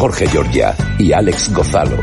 Jorge Giorgia y Alex Gozalo.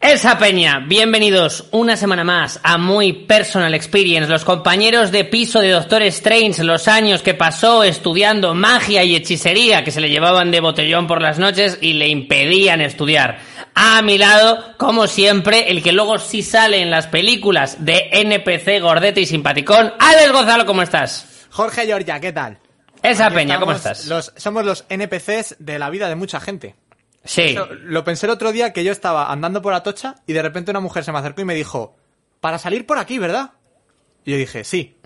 Esa peña, bienvenidos una semana más a Muy Personal Experience, los compañeros de piso de Doctor Strange, los años que pasó estudiando magia y hechicería que se le llevaban de botellón por las noches y le impedían estudiar. A mi lado, como siempre, el que luego sí sale en las películas de NPC gordete y simpaticón, Alex Gonzalo, ¿cómo estás? Jorge Giorgia, ¿qué tal? Esa Aquí peña, ¿cómo estás? Los, somos los NPCs de la vida de mucha gente. Sí. Eso, lo pensé el otro día que yo estaba andando por Atocha y de repente una mujer se me acercó y me dijo, para salir por aquí, ¿verdad? Y yo dije, sí,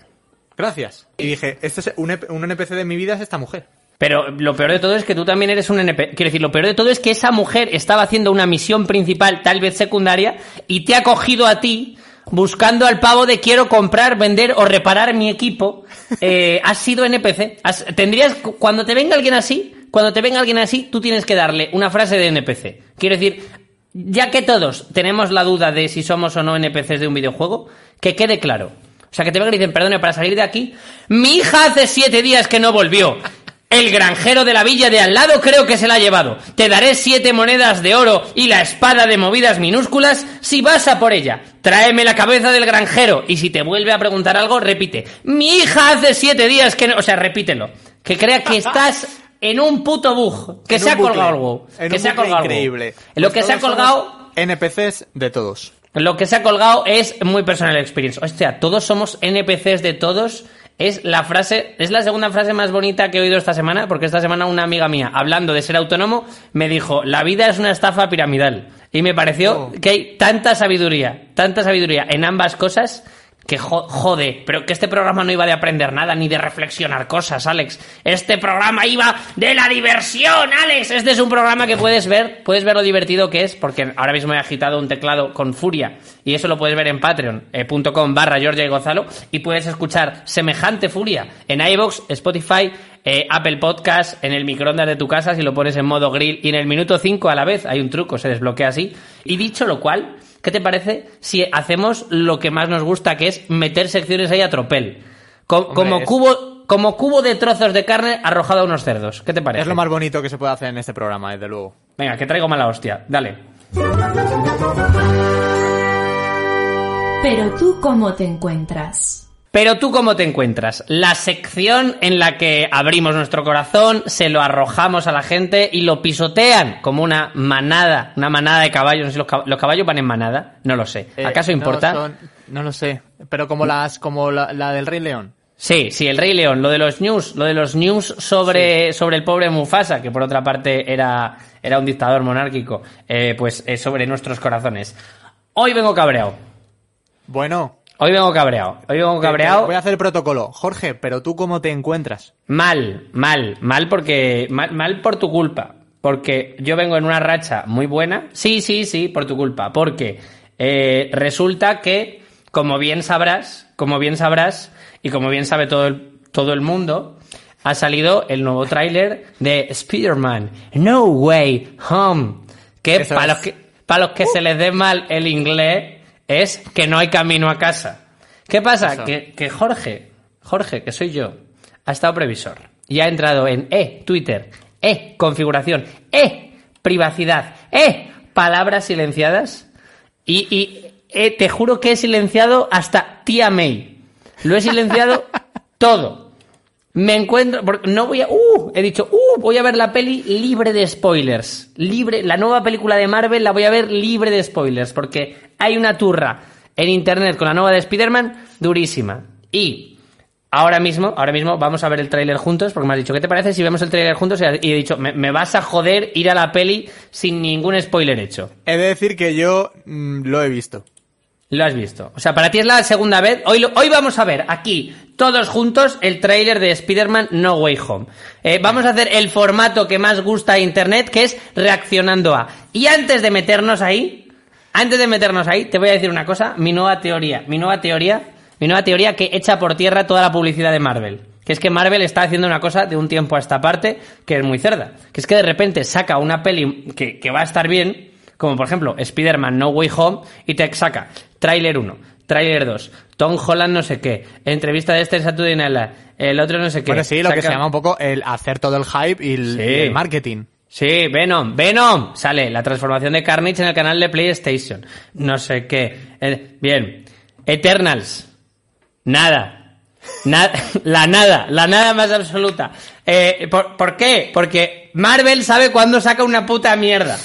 gracias. Y dije, este es un, un NPC de mi vida es esta mujer. Pero lo peor de todo es que tú también eres un NPC. Quiero decir, lo peor de todo es que esa mujer estaba haciendo una misión principal, tal vez secundaria, y te ha cogido a ti buscando al pavo de quiero comprar, vender o reparar mi equipo. Eh, has sido NPC. Tendrías, cuando te venga alguien así, cuando te venga alguien así, tú tienes que darle una frase de NPC. Quiero decir, ya que todos tenemos la duda de si somos o no NPCs de un videojuego, que quede claro. O sea, que te vengan y dicen, perdone, para salir de aquí, mi hija hace siete días que no volvió. El granjero de la villa de al lado creo que se la ha llevado. Te daré siete monedas de oro y la espada de movidas minúsculas si vas a por ella. Tráeme la cabeza del granjero y si te vuelve a preguntar algo, repite. Mi hija hace siete días que no... O sea, repítelo. Que crea que estás en un puto bug. Que En se ha bucle, colgado algo. en Que un se ha colgado increíble. Lo Pues que se ha colgado... NPCs de todos. Lo que se ha colgado es muy personal experience. Hostia, todos somos NPCs de todos. Es la frase, es la segunda frase más bonita que he oído esta semana, porque esta semana una amiga mía, hablando de ser autónomo, me dijo, la vida es una estafa piramidal. Y me pareció Oh. que hay tanta sabiduría, tanta sabiduría en ambas cosas, que jo- jode, pero que este programa no iba de aprender nada ni de reflexionar cosas, Alex. Este programa iba de la diversión, Alex. Este es un programa que puedes ver, puedes ver lo divertido que es, porque ahora mismo he agitado un teclado con furia y eso lo puedes ver en patreon.com barra Georgia y Gonzalo y puedes escuchar semejante furia en iVoox, Spotify, eh, Apple Podcast, en el microondas de tu casa si lo pones en modo grill y en el minuto 5 a la vez hay un truco, se desbloquea así. Y dicho lo cual, ¿qué te parece si hacemos lo que más nos gusta, que es meter secciones ahí a tropel? Co- como, es- cubo, como cubo de trozos de carne arrojado a unos cerdos. ¿Qué te parece? Es lo más bonito que se puede hacer en este programa, desde luego. Venga, que traigo mala hostia. Dale. Pero tú cómo te encuentras. Pero tú cómo te encuentras? La sección en la que abrimos nuestro corazón, se lo arrojamos a la gente y lo pisotean como una manada, una manada de caballos. No sé los, cab- los caballos van en manada, no lo sé. Eh, ¿Acaso no importa? son- No, lo sé. Pero como las, como la, la del Rey León. Sí, sí, el Rey León, lo de los news, lo de los news sobre, sobre el pobre Mufasa, que por otra parte era, era un dictador monárquico, eh, pues eh, sobre nuestros corazones. Hoy vengo cabreado. Bueno, Hoy vengo cabreado. Hoy vengo cabreado. voy a hacer el protocolo. Jorge, pero tú cómo te encuentras. Mal, mal, mal porque. Mal, mal por tu culpa. Porque yo vengo en una racha muy buena. Sí, sí, sí, por tu culpa. Porque eh, resulta que, como bien sabrás, como bien sabrás, y como bien sabe todo el, todo el mundo, ha salido el nuevo tráiler de Spider-Man No Way Home. Que Eso para es. los que, para los que se les dé mal el inglés, es que no hay camino a casa. ¿Qué pasa? Que, que Jorge, Jorge, que soy yo, ha estado previsor y ha entrado en E, Twitter, E, configuración, E, privacidad, E, palabras silenciadas y, y eh, te juro que he silenciado hasta tía May. Lo he silenciado todo. Me encuentro, no voy a, uh, he dicho, uh, voy a ver la peli libre de spoilers. Libre, la nueva película de Marvel la voy a ver libre de spoilers, porque hay una turra en internet con la nueva de Spider-Man durísima. Y ahora mismo, ahora mismo vamos a ver el tráiler juntos, porque me has dicho, ¿qué te parece si vemos el tráiler juntos? Y he dicho, me, me vas a joder ir a la peli sin ningún spoiler hecho. He de decir que yo mm, lo he visto. Lo has visto. O sea, para ti es la segunda vez. Hoy, hoy vamos a ver aquí, todos juntos, el tráiler de Spider-Man No Way Home. Eh, vamos a hacer el formato que más gusta a Internet, que es reaccionando a. Y antes de meternos ahí, antes de meternos ahí, te voy a decir una cosa, mi nueva teoría, mi nueva teoría, mi nueva teoría que echa por tierra toda la publicidad de Marvel. Que es que Marvel está haciendo una cosa de un tiempo a esta parte que es muy cerda. Que es que de repente saca una peli que, que va a estar bien, como por ejemplo Spider-Man No Way Home, y te saca tráiler 1, tráiler 2, Tom Holland no sé qué, entrevista de este Saturday Night Live, el otro no sé qué. Bueno, sí, lo que se llama un poco el hacer todo el hype y el, Sí. y el marketing. Sí, Venom, Venom. Sale la transformación de Carnage en el canal de PlayStation. No sé qué. Eh, bien. Eternals. Nada. Na- la nada, la nada más absoluta. Eh, ¿por, por qué? Porque Marvel sabe cuándo saca una puta mierda.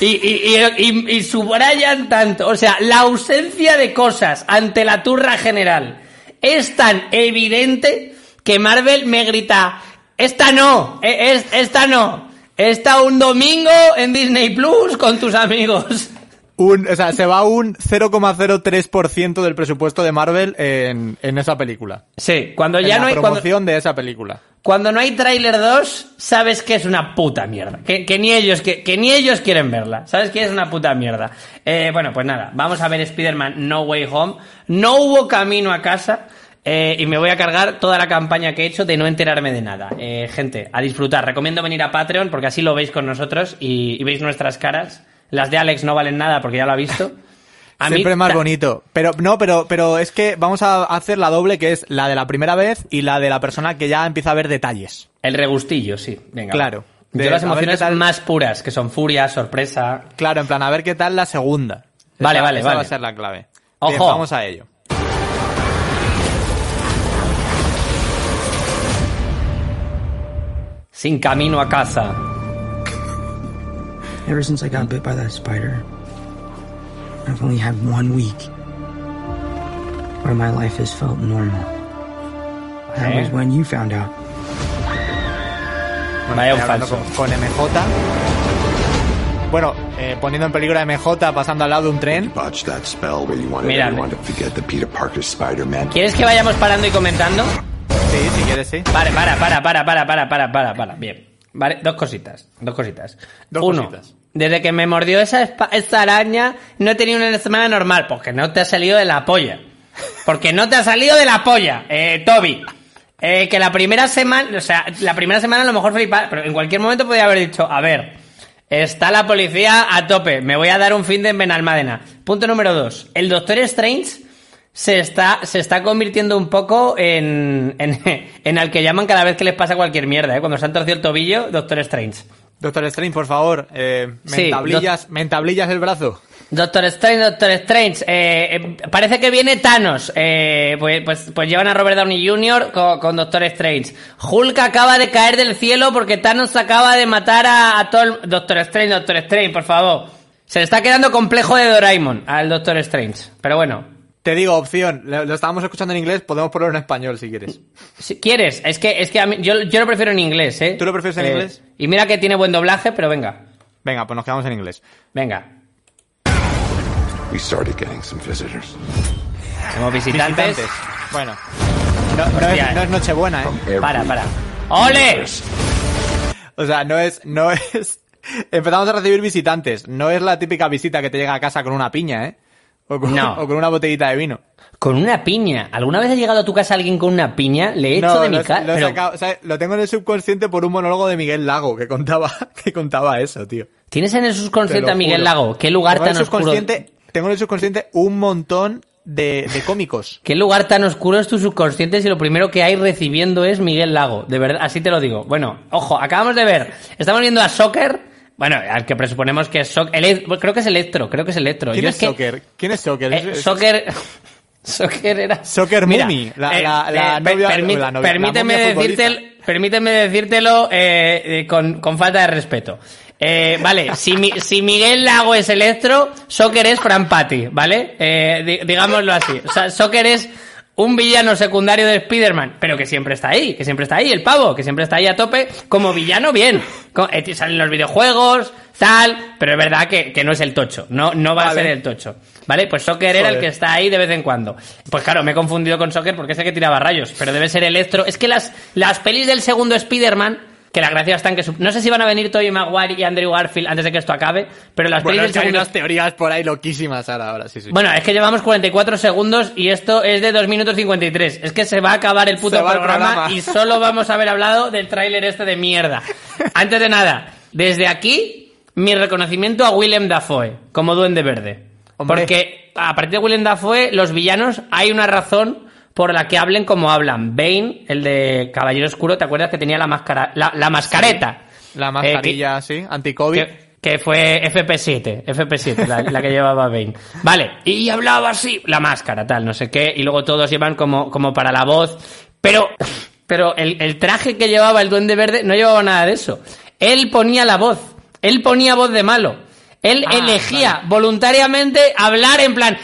Y, y, y, y- subrayan tanto. O sea, la ausencia de cosas ante la turra general es tan evidente que Marvel me grita, esta no, e- es, esta no, esta un domingo en Disney Plus con tus amigos. Un, o sea, se va un 0,03% del presupuesto de Marvel en, en esa película. Sí, cuando En ya la no hay... Cuando, promoción de esa película. Cuando no hay tráiler 2, sabes que es una puta mierda. Que, que ni ellos, que, ni ellos quieren verla. Sabes que es una puta mierda. Eh, bueno, pues nada, vamos a ver Spider-Man No Way Home. No hubo camino a casa. eh, y me voy a cargar toda la campaña que he hecho de no enterarme de nada. Eh, gente, a disfrutar. Recomiendo venir a Patreon porque así lo veis con nosotros y, y veis nuestras caras. Las de Alex no valen nada porque ya lo ha visto. A mí Siempre más ta- bonito. Pero no, pero, pero es que vamos a hacer la doble que es la de la primera vez y la de la persona que ya empieza a ver detalles. El regustillo, sí. Venga. Claro. De- Yo las emociones tal- más puras, que son furia, sorpresa. Claro, en plan, a ver qué tal la segunda. Vale, Esa- vale, esa vale. va a ser la clave. Ojo. Bien, vamos a ello. Sin camino a casa. Ever since I got bit by that spider, I've only had one week where my life has felt normal. That ¿Eh? was when you found out. Vaya un falso. Con, con MJ. Bueno, eh, poniendo en peligro a MJ pasando al lado de un tren. botched that spell where you wanted Mira. ¿Quieres que vayamos parando y comentando? Sí, si quieres, sí. Vale, para, para, para, para, para, para, para, para. Bien. Vale, dos cositas. Dos cositas. Dos Uno, cositas. Desde que me mordió esa, esa araña, no he tenido una semana normal, porque no te ha salido de la polla. Porque no te ha salido de la polla, eh, Toby. Eh, que la primera semana, o sea, la primera semana a lo mejor flipa, pero en cualquier momento podría haber dicho, a ver, está la policía a tope, me voy a dar un fin de en Benalmádena. Punto número dos, el Doctor Strange se está, se está convirtiendo un poco en, en, en al que llaman cada vez que les pasa cualquier mierda, ¿eh? Cuando se han torcido el tobillo, Doctor Strange. Doctor Strange, por favor, eh, me, Sí, entablillas, me entablillas el brazo. Doctor Strange, Doctor Strange. eh, eh, parece que viene Thanos. eh, pues, pues, pues llevan a Robert Downey Jr. con, con Doctor Strange. Hulk acaba de caer del cielo porque Thanos acaba de matar a, a todo el... Doctor Strange, Doctor Strange, por favor. Se le está quedando complejo de Doraemon al Doctor Strange. Pero bueno. Te digo, opción, lo, lo estábamos escuchando en inglés, podemos ponerlo en español si quieres. Si quieres, es que, es que a mí- yo, yo lo prefiero en inglés, ¿eh? ¿Tú lo prefieres en Eh, inglés? Y mira que tiene buen doblaje, pero venga. Venga, pues nos quedamos en inglés. Venga. We started getting some visitors. Como visitantes. Visitantes. Bueno, no, no Hostia, es, no es Nochebuena, ¿eh? Para, para. ¡Ole! O sea, no es, no es. Empezamos a recibir visitantes. No es la típica visita que te llega a casa con una piña, ¿eh? O con, No. o con una botellita de vino. Con una piña. ¿Alguna vez ha llegado a tu casa alguien con una piña? Le he hecho No, de mi casa. lo sacado- o sea, lo tengo en el subconsciente por un monólogo de Miguel Lago que contaba, que contaba eso, tío. ¿Tienes en el Te subconsciente a Miguel. Lago? ¿Qué lugar tengo en tan el oscuro? subconsciente, Tengo en el subconsciente un montón de, de cómicos. ¿Qué lugar tan oscuro es tu subconsciente si lo primero que hay recibiendo es Miguel Lago? De verdad, así te lo digo. Bueno, ojo, acabamos de ver. Estamos viendo a Soccer. Bueno, al que presuponemos que es Soccer. Creo que es Electro, creo que es Electro. ¿Quién Yo es que- Soccer? ¿Quién es Soccer? Eh, Soccer. Soccer era. Soccer Mira, Mummy, la- eh, la- la eh, novia- permi- la novia- permíteme, decirte, permíteme decírtelo eh, eh, con, con falta de respeto. Eh, vale, si, mi- si Miguel Lago es Electro, Soccer es Fran Patti, ¿vale? Eh, di- digámoslo así. O sea, Soccer es un villano secundario de Spider-Man, pero que siempre está ahí, que siempre está ahí, el pavo, que siempre está ahí a tope, como villano bien. Eh, salen los videojuegos, tal, pero es verdad que, que no es el tocho, no, no va a ser el tocho. ¿Vale? Pues Soccer era el que está ahí de vez en cuando. Pues claro, me he confundido con Soccer porque sé que tiraba rayos, pero debe ser Electro. Es que las, las pelis del segundo Spider-Man, que la gracia está en que... su- No sé si van a venir Tobey Maguire y Andrew Garfield antes de que esto acabe, pero las Bueno, es hay unas teorías por ahí loquísimas ahora, ahora, sí, sí. Bueno, es que llevamos 44 segundos y esto es de 2 minutos 53. Es que se va a acabar el puto el programa, programa. y solo vamos a haber hablado del tráiler este de mierda. Antes de nada, desde aquí, mi reconocimiento a Willem Dafoe como Duende Verde. Hombre. Porque a partir de Willem Dafoe, los villanos, hay una razón por la que hablen como hablan. Bane, el de Caballero Oscuro, ¿te acuerdas que tenía la máscara, la, la mascareta? La Eh, mascarilla, sí, anti-COVID. que, que fue FP7, FP7, la, la que llevaba Bane. Vale, y hablaba así, la máscara, tal, no sé qué, y luego todos llevan como, como para la voz, pero, pero el, el traje que llevaba el Duende Verde no llevaba nada de eso. Él ponía la voz, él ponía voz de malo. Él Ah, elegía voluntariamente hablar en plan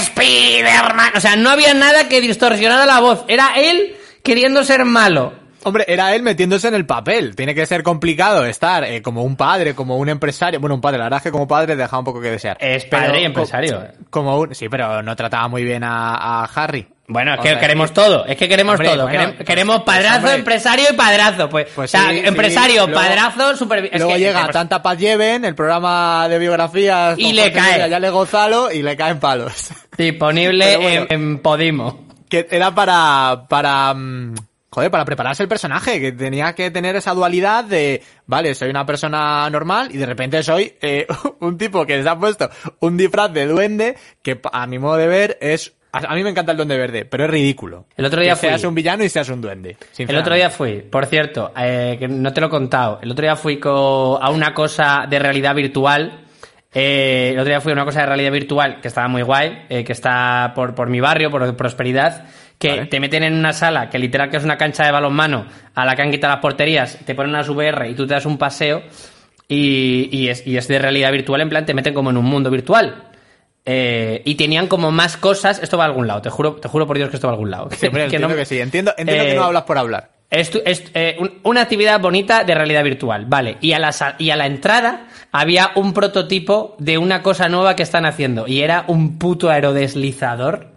Spiderman. O sea, no había nada que distorsionara la voz. Era él queriendo ser malo. Hombre, era él metiéndose en el papel. Tiene que ser complicado estar eh, como un padre, como un empresario. Bueno, un padre, la verdad es que como padre deja un poco que desear. Es padre Pero y co- empresario. Como un, sí, pero no trataba muy bien a, a Harry. Bueno, es que queremos todo, es que queremos Hombre, todo. bueno, pues- queremos pues, padrazo, empresario y padrazo. Pues, Pues o sea, sí, sí. empresario, Luego- padrazo, super... es Luego que- llega Tanta Paz Lleven, el programa de biografías. Y le cae. Ya le Gonzalo y le caen palos. disponible bueno. en, en Podimo. que era para para mm, joder para prepararse el personaje que tenía que tener esa dualidad de vale soy una persona normal y de repente soy eh, un tipo que se ha puesto un disfraz de duende que a mi modo de ver es a a mí me encanta el duende verde pero es ridículo El otro día que seas fui. un villano y seas un duende El otro día fui, por cierto, eh, que no te lo he contado, el otro día fui co- a una cosa de realidad virtual. eh, el otro día fui a una cosa de realidad virtual que estaba muy guay, eh, que está por, por mi barrio, por Prosperidad, que Vale. te meten en una sala que literal que es una cancha de balonmano a la que han quitado las porterías, te ponen unas VR y tú te das un paseo y, y es, y es de realidad virtual, en plan te meten como en un mundo virtual. Eh, y tenían como más cosas, esto va a algún lado, te juro, te juro por Dios que esto va a algún lado. Sí, hombre, Que entiendo no- que sí entiendo entiendo Eh, que no hablas por hablar es, eh, un- una actividad bonita de realidad virtual, vale. Y a, la, y a la entrada había un prototipo de una cosa nueva que están haciendo. Y era un puto aerodeslizador.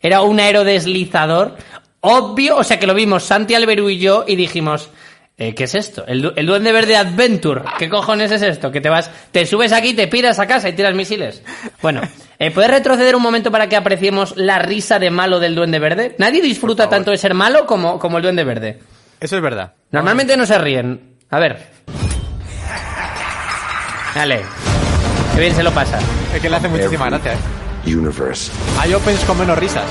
Era un aerodeslizador obvio. O sea que lo vimos Santi Alberú y yo y dijimos... eh, ¿Qué es esto? El, du- el Duende Verde Adventure. ¿Qué cojones es esto? Que te vas, te subes aquí, te piras a casa y tiras misiles. Bueno, eh, ¿puedes retroceder un momento para que apreciemos la risa de malo del Duende Verde? Nadie disfruta tanto de ser malo como, como el Duende Verde. eso es verdad Normalmente no se ríen. A ver. Dale. Qué bien se lo pasa. es que le hace muchísima gracia ¿eh? Universe. hay opens con menos risas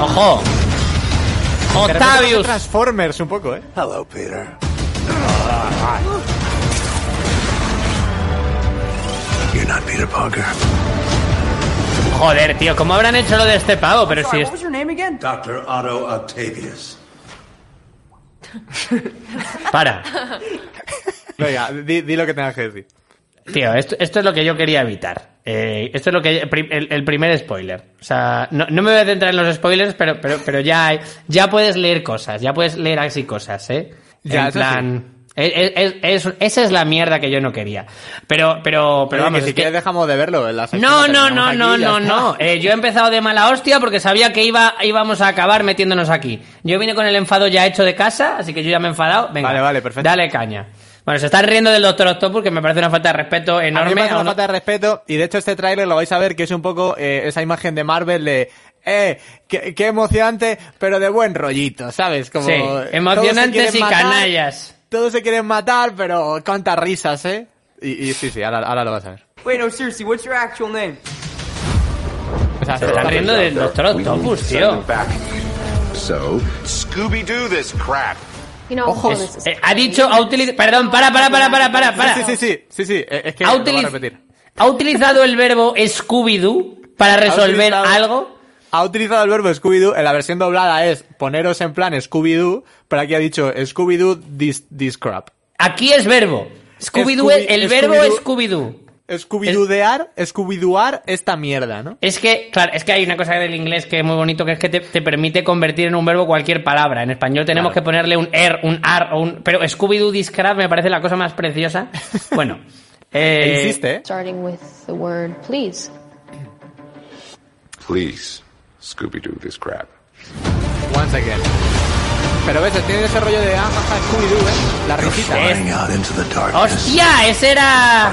¡Ojo! ¡Octavius! Transformers un poco eh Hello, Peter. You're not Peter Parker. Joder, tío, ¿cómo habrán hecho lo de este pavo? Pero si es... Dr. Otto Octavius. Para. venga di, di lo que tengas que decir Tío, esto, esto es lo que yo quería evitar. Eh, esto es lo que el, el primer spoiler. O sea, no, no me voy a centrar en los spoilers, pero, pero, pero ya, hay- ya puedes leer cosas, ya puedes leer así cosas, ¿eh? Ya, en plan... es- es- es- esa es la mierda que yo no quería. Pero, pero, pero vamos, que si es que- dejamos de verlo en la sección, No, no, no, no, no, no. Eh, yo he empezado de mala hostia porque sabía que iba, íbamos a acabar metiéndonos aquí. Yo vine con el enfado ya hecho de casa, así que yo ya me he enfadado. Venga, Vale, vale, perfecto. Dale caña. Bueno, se están riendo del Doctor Octopus, que me parece una falta de respeto A mí enorme. me parece una falta de respeto y de hecho este tráiler lo vais a ver que es un poco eh, esa imagen de Marvel de eh, qué, qué emocionante, pero de buen rollito, ¿sabes? Como Sí, emocionantes y matar, canallas. Todos se quieren matar, pero cuántas risas, ¿eh? Y, y sí, sí, ahora, ahora lo vas a ver. Wait, no, seriously, what's your actual name? O sea, Se están riendo del Doctor Octopus, tío. So, Scooby-Doo this crap. Ojo. is- Eh, ha dicho, ha utilizado... Perdón, para, para, para, para, para, para. Sí, sí, sí, sí, sí, eh, es que ha, lo voy a utiliz- repetir. ha utilizado el verbo Scooby-Doo para resolver algo. Ha utilizado el verbo Scooby-Doo, en la versión doblada es poneros en plan Scooby-Doo, pero aquí ha dicho Scooby-Doo this, this crap. Aquí es verbo. Scooby-Doo, Scooby- el verbo Scooby-Doo- es Scooby-Doo. Scooby-Doodear, Scooby-Dooar esta mierda, ¿no? Es que, claro, es que hay una cosa del inglés que es muy bonito, que es que te, te permite convertir en un verbo cualquier palabra. En español tenemos que ponerle un er, un ar o un... Pero Scooby-Doo Discraft me parece la cosa más preciosa. Bueno, Eh, Insiste, ¿eh? starting with the word please. Please, Scooby-Doo this crap. Once again. Pero ves, tiene ese rollo de ah, jaja, Scooby-Doo, ¿eh? La risita. ¡Hostia! Ese era.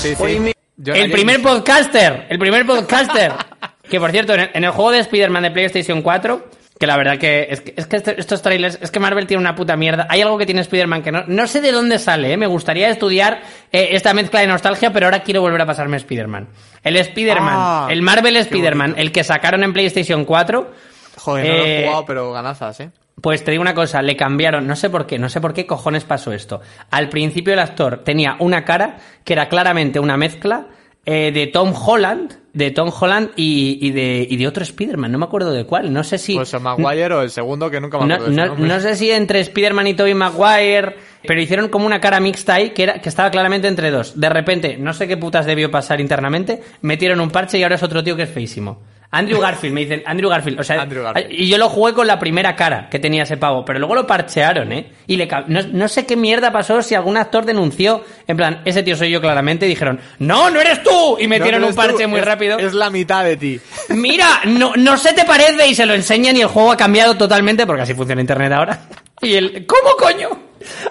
Sí, sí. El primer podcaster. El primer podcaster. que por cierto, en el, en el juego de Spider-Man de PlayStation 4, que la verdad que es que, es que este- estos trailers, es que Marvel tiene una puta mierda. Hay algo que tiene Spider-Man que no, no sé de dónde sale, ¿eh? Me gustaría estudiar eh, esta mezcla de nostalgia, pero ahora quiero volver a pasarme Spider-Man. El Spider-Man, Ah, el Marvel Spider-Man, el que sacaron en PlayStation 4. Joder, no lo Eh, he jugado, pero ganazas, ¿eh? Pues te digo una cosa, le cambiaron, no sé por qué, no sé por qué cojones pasó esto. Al principio el actor tenía una cara que era claramente una mezcla eh, de Tom Holland, de Tom Holland y, y de, y de otro Spider-Man, no me acuerdo de cuál, no sé si... Pues el Maguire o el segundo que nunca me No, acuerdo de no- nombre. no sé si entre Spider-Man y Tobey Maguire, pero hicieron como una cara mixta ahí que, era, que estaba claramente entre dos. De repente, no sé qué putas debió pasar internamente, metieron un parche y ahora es otro tío que es feísimo. Andrew Garfield, me dicen, Andrew Garfield, o sea, Andrew Garfield. y yo lo jugué con la primera cara que tenía ese pavo, pero luego lo parchearon, ¿eh? Y le ca- no, no sé qué mierda pasó si algún actor denunció, en plan, ese tío soy yo claramente, y dijeron, no, no eres tú, y No, metieron pero un tú, parche muy es- rápido. Es la mitad de ti. Mira, no, no se te parece y se lo enseñan y el juego ha cambiado totalmente porque así funciona internet ahora. Y el, ¿cómo coño?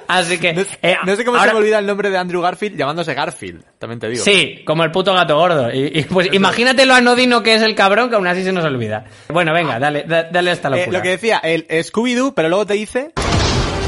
Así que... No, eh, no sé cómo ahora- se me olvida el nombre de Andrew Garfield llamándose Garfield, también te digo. Sí, como el puto gato gordo. Y, y, pues imagínate lo anodino que es el cabrón que aún así se nos olvida. Bueno, venga, dale, da- dale esta Eh, locura. lo que decía, el Scooby-Doo, pero luego te dice...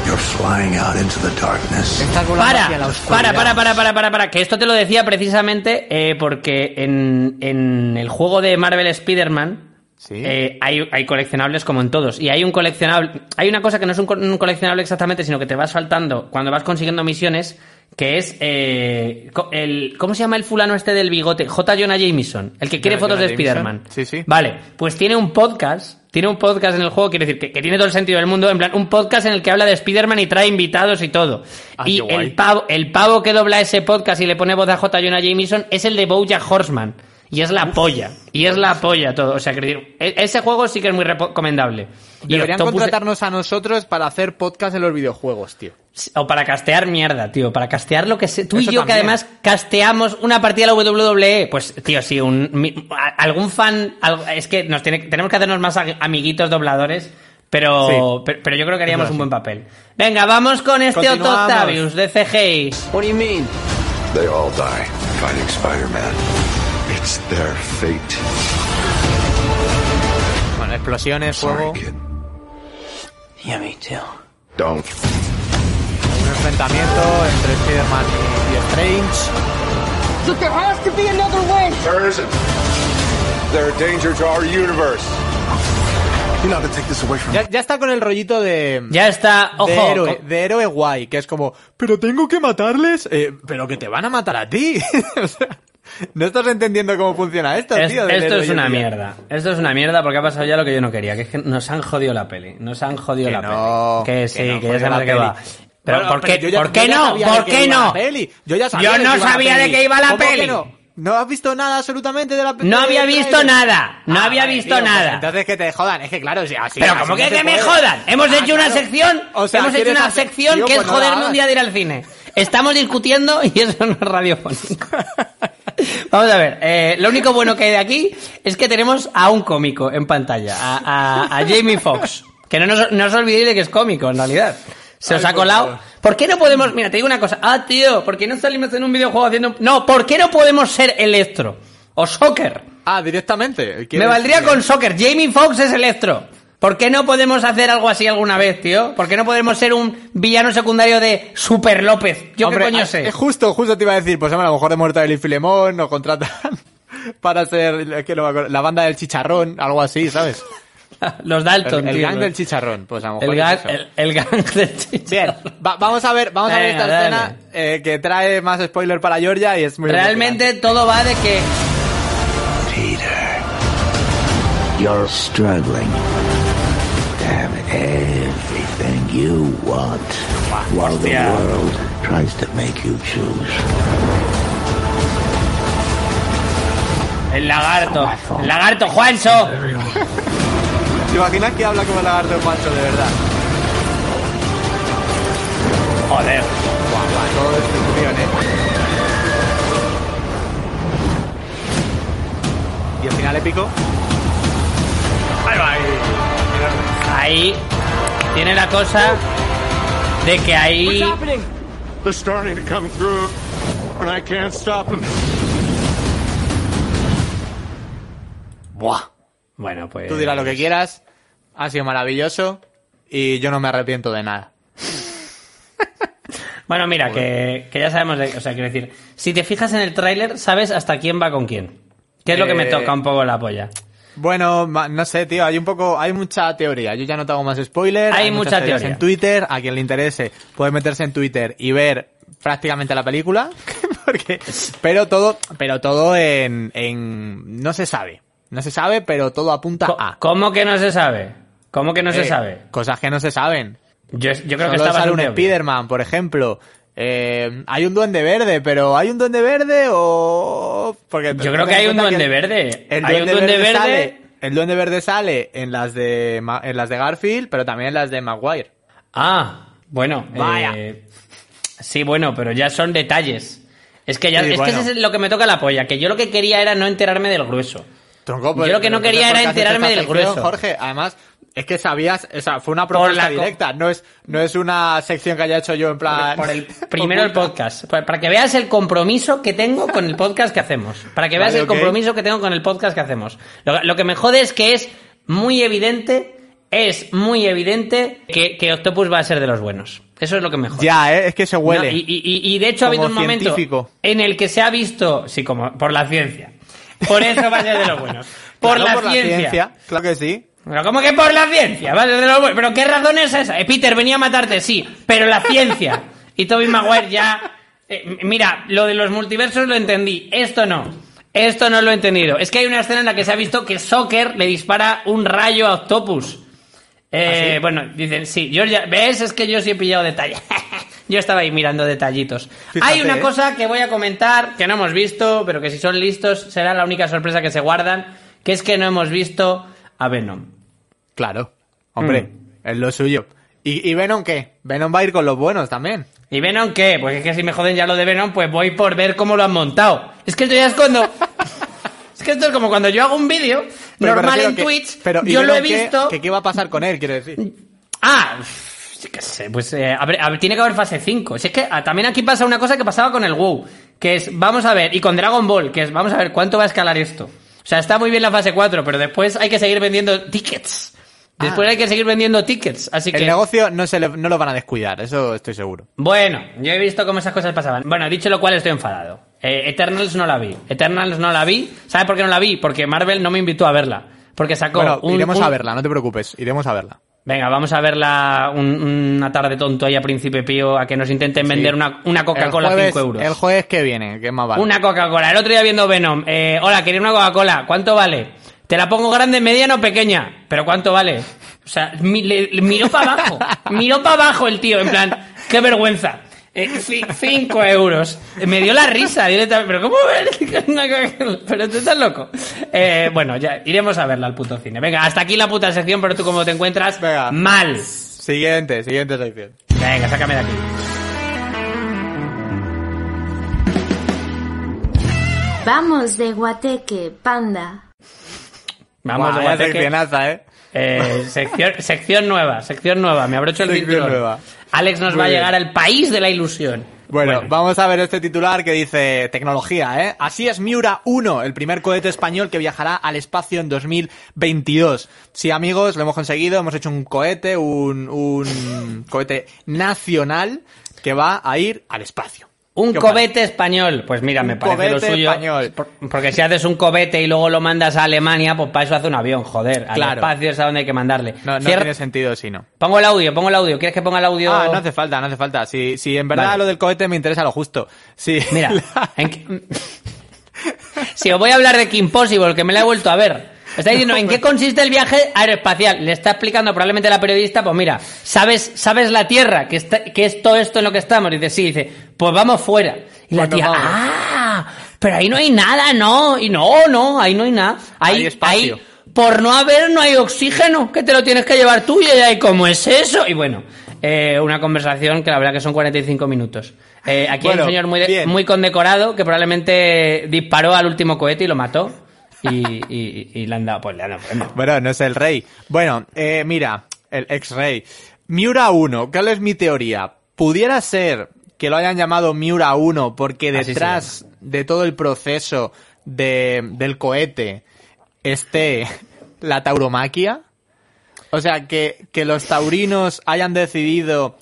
You're flying out into the darkness. Estás volando Para, hacia la para, oscuridad. para, para, para, para, para, que esto te lo decía precisamente eh, porque en, en el juego de Marvel Spider-Man Sí. eh, hay, hay coleccionables como en todos. Y hay un coleccionable, hay una cosa que no es un, co- un coleccionable exactamente, sino que te vas saltando cuando vas consiguiendo misiones, que es eh, el, ¿cómo se llama el fulano este del bigote? J. Jonah Jameson, el que quiere Jonah fotos de. Spider-Man. Sí, sí. Vale, pues tiene un podcast, tiene un podcast en el juego, quiere decir que, que tiene todo el sentido del mundo, en plan, un podcast en el que habla de Spider-Man y trae invitados y todo. Ah, y el pavo, el pavo que dobla ese podcast y le pone voz a J. Jonah Jameson es el de Bojack Horseman. Y es la polla. Y es la polla todo. O sea, que e- ese juego sí que es muy recomendable. Y Deberían Octopus- contratarnos a nosotros para hacer podcast en los videojuegos, tío. O para castear mierda, tío. Para castear lo que sé. Tú y yo que además casteamos una partida de la WWE. Pues, tío, sí, un, algún fan... es que nos tiene, tenemos que hacernos más amiguitos dobladores. Pero, Sí. pero, pero yo creo que haríamos un sí. buen papel. Venga, vamos con este Otto. Octavius de CGI. What do you mean? They all die fighting Spider-Man. It's their fate. Bueno, explosiones, Sorry, fuego, kid. Yeah, me too. Don't. un enfrentamiento entre Spider-Man y, Strange. Look, there has to be another way. There isn't. They're a danger to our universe. You're not gonna take this away from me. Ya, ya está con el rollito de... Ya está, ojo. de héroe, de héroe guay, que es como, pero tengo que matarles, eh, pero que te van a matar a ti. O sea, no estás entendiendo cómo funciona esto, Es- tío. esto es una mierda. Esto es una mierda porque ha pasado ya lo que yo no quería, que es que nos han jodido la peli. Nos han jodido Que la no, peli. Que que sí, no, que, ya sabemos peli. va. Pero Bueno, ¿por pero qué, ya- ¿por qué no? sabía ¿Por de qué no? la peli. Yo ya sabía Yo de no qué iba la sabía de qué iba la ¿Cómo que peli. no? ¿No has visto nada absolutamente de la peli? No había visto nada. No había visto pues nada. entonces que te jodan, es que claro, si así. Pero no que, que me jodan. Hemos Ah, hecho una sección. Hemos hecho ¿quieres una sección que es pues joderme un día de ir al cine. Estamos discutiendo y eso no es radiofónico. Vamos a ver, eh, lo único bueno que hay de aquí es que tenemos a un cómico en pantalla, a, a- a Jamie Foxx. Que no, nos, no os olvidéis de que es cómico, en realidad. Se os Ay, ha colado. ¿Por qué no podemos.? Mira, te digo una cosa. Ah, tío, ¿por qué no salimos en un videojuego haciendo.? No, ¿por qué no podemos ser Electro? O Soccer. Ah, directamente. Me ¿Quieres- valdría con Soccer. Jamie Foxx es Electro. ¿Por qué no podemos hacer algo así alguna vez, tío? ¿Por qué no podemos ser un villano secundario de Super López? Yo Hombre, qué coño ah, sé. eh, Justo, justo te iba a decir, pues a lo mejor de Mortadelo y Filemón nos contratan para ser que no la banda del chicharrón, algo así, ¿sabes? Los Dalton, el, el tío. gang del chicharrón, pues a lo mejor El es gang, eso. el, el gang del chicharrón. Bien, va- vamos a ver, vamos a ver esta dale. escena eh, que trae más spoiler para Georgia y es muy Realmente todo va de que... Peter, you're struggling you want while the world tries. El lagarto, oh, el lagarto Juancho. ¿Te imaginas que habla como el lagarto Juancho de verdad? Joder. Todo destrucción, eh. Y el final épico. Ahí va, ahí. Ahí tiene la cosa de que ahí... They're starting to come through, and I can't stop them. Buah. Bueno, pues... Tú dirás lo que quieras. Ha sido maravilloso. Y yo no me arrepiento de nada. Bueno, mira, que, que ya sabemos, de, o sea, quiero decir, si te fijas en el tráiler, sabes hasta quién va con quién. ¿Qué es lo que me Eh, toca un poco la polla? Bueno, no sé, tío, hay un poco, hay mucha teoría. Yo ya no te hago más spoiler. Hay mucha teoría. en Twitter. A quien le interese puede meterse en Twitter y ver prácticamente la película. Porque, pero todo, pero todo en, en, no se sabe. No se sabe, pero todo apunta a. ¿Cómo que no se sabe? ¿Cómo que no se Eh, sabe? Cosas que no se saben. Yo, yo creo que Solo está sale un obvio. Spider-Man, por ejemplo. Eh, hay un duende verde, pero ¿hay un duende verde o...? Porque Yo creo que hay un duende verde. El Hay un duende, duende verde, verde. sale, el duende verde sale en las de en las de Garfield, pero también en las de Maguire. Ah, bueno. Vaya. eh, sí, bueno, pero ya son detalles. Es que ya, Sí, es bueno. que ese es lo que me toca la polla, que yo lo que quería era no enterarme del grueso. Tronco, Yo lo que no quería era ¿por qué has hecho enterarme del sección, grueso? Jorge, además, es que sabías, o sea, fue una Por propuesta la directa, no es, no es una sección que haya hecho yo en plan... Por el primero el podcast. Para para que veas el compromiso que tengo con el podcast que hacemos. Para que veas Vale, el compromiso que tengo con el podcast que hacemos. Lo, lo que me jode es que es muy evidente, es muy evidente que, que Octopus va a ser de los buenos. Eso es lo que me jode. Ya, ¿eh? es que se huele. No, y, y- y de hecho ha habido un momento en el que se ha visto, sí, como por la ciencia. Por eso va a ser de los buenos. Por, Claro, la, ciencia. Claro que sí. Pero ¿cómo que por la ciencia? Va a ser de los buenos. ¿Pero qué razón es esa? Eh, Peter, venía a matarte, sí, pero la ciencia. Y Toby Maguire ya... eh, mira, lo de los multiversos lo entendí. Esto no. Esto no lo he entendido. Es que hay una escena en la que se ha visto que Soccer le dispara un rayo a Octopus. Eh, ¿Ah, sí? Bueno, dicen, sí, yo ya, ¿ves? Es que yo sí he pillado detalle. yo estaba ahí mirando detallitos. Fíjate, Hay una ¿eh? cosa que voy a comentar que no hemos visto, pero que si son listos será la única sorpresa que se guardan, que es que no hemos visto a Venom. Claro. Hombre, Mm. es lo suyo. ¿Y, ¿Y Venom qué? Venom va a ir con los buenos también. ¿Y Venom qué? Pues es que si me joden ya lo de Venom, pues voy por ver cómo lo han montado. Es que esto ya es cuando... es que esto es como cuando yo hago un vídeo normal en que- Twitch, pero, ¿y yo lo he visto... ¿Qué, ¿Qué va a pasar con él, quiero decir? Ah, qué sé, pues eh, a ver, a ver, tiene que haber fase 5. Si es que ah, también aquí pasa una cosa que pasaba con el WoW, que es, vamos a ver, y con Dragon Ball, que es, vamos a ver cuánto va a escalar esto. O sea, está muy bien la fase 4, pero después hay que seguir vendiendo tickets. Después Ah. hay que seguir vendiendo tickets, así El que... negocio no, se le- no lo van a descuidar, eso estoy seguro. Bueno, yo he visto cómo esas cosas pasaban. Bueno, dicho lo cual, estoy enfadado. Eh, Eternals no la vi. Eternals no la vi. ¿Sabes por qué no la vi? Porque Marvel no me invitó a verla. Porque sacó Bueno, un- iremos un- a verla, no te preocupes, iremos a verla. Venga, vamos a verla un- una tarde tonto ahí a Príncipe Pío a que nos intenten vender una, una Coca-Cola a el jueves, 5 euros. El jueves que viene, que es más vale. Una Coca-Cola. El otro día viendo Venom. Eh, hola, quería una Coca-Cola. ¿Cuánto vale? Te la pongo grande, mediana o pequeña. ¿Pero cuánto vale? O sea, mi- le- le miró para abajo. miró para abajo el tío, en plan, qué vergüenza. Eh, ci- cinco euros. Me dio la risa directamente. Pero ¿cómo? Pero tú estás loco. Eh, bueno, ya iremos a verla al puto cine. Venga, hasta aquí la puta sección, pero tú cómo te encuentras Venga. mal. Siguiente, siguiente sección. Venga, sácame de aquí. Vamos de guateque, panda. Vamos, Buah, de guateque. seccionaza, ¿eh? Eh, sección, sección nueva, sección nueva. Me abrocho el Sección cinturón. nueva. Alex nos Muy va a llegar al país de la ilusión. Bueno, vamos a ver este titular que dice tecnología, ¿eh? Así es Miura 1, el primer cohete español que viajará al espacio en 2022. Sí, amigos, lo hemos conseguido, hemos hecho un cohete, un, un cohete nacional que va a ir al espacio. Un cobete español. Pues mira, me Un parece lo cobete suyo. español. Por- Porque si haces un cobete y luego lo mandas a Alemania, pues para eso hace un avión, joder. Al Claro. espacio es a donde hay que mandarle. No, tiene sentido si no. Pongo el audio, pongo el audio. ¿Quieres que ponga el audio? Ah, no hace falta, no hace falta. Si, si en verdad Vale. lo del cohete me interesa lo justo. Sí. Mira, en si os voy a hablar de Kim Possible, que me la he vuelto a ver. Está diciendo, ¿en qué consiste el viaje aeroespacial? Le está explicando probablemente la periodista, pues mira, ¿sabes, sabes la Tierra? Que, está, que es todo esto en lo que estamos. Dice, sí, dice, pues vamos fuera. Y la tía, vamos. ah, pero ahí no hay nada, no. Y no, no, ahí no hay nada. Ahí, Hay espacio. ahí, por no haber, no hay oxígeno, que te lo tienes que llevar tú. Y ella, ¿y cómo es eso? Y bueno, eh, una conversación que la verdad que son 45 minutos. Eh, aquí hay Bueno, un señor muy, de- muy condecorado que probablemente disparó al último cohete y lo mató. Y, y- y le han dado, pues le han dado premio. Bueno, no es el rey. Bueno, eh, mira, el ex-rey. Miura 1, ¿cuál es mi teoría? Pudiera ser que lo hayan llamado Miura 1 porque Así detrás de todo el proceso de, del cohete esté la tauromaquia. O sea, que, que los taurinos hayan decidido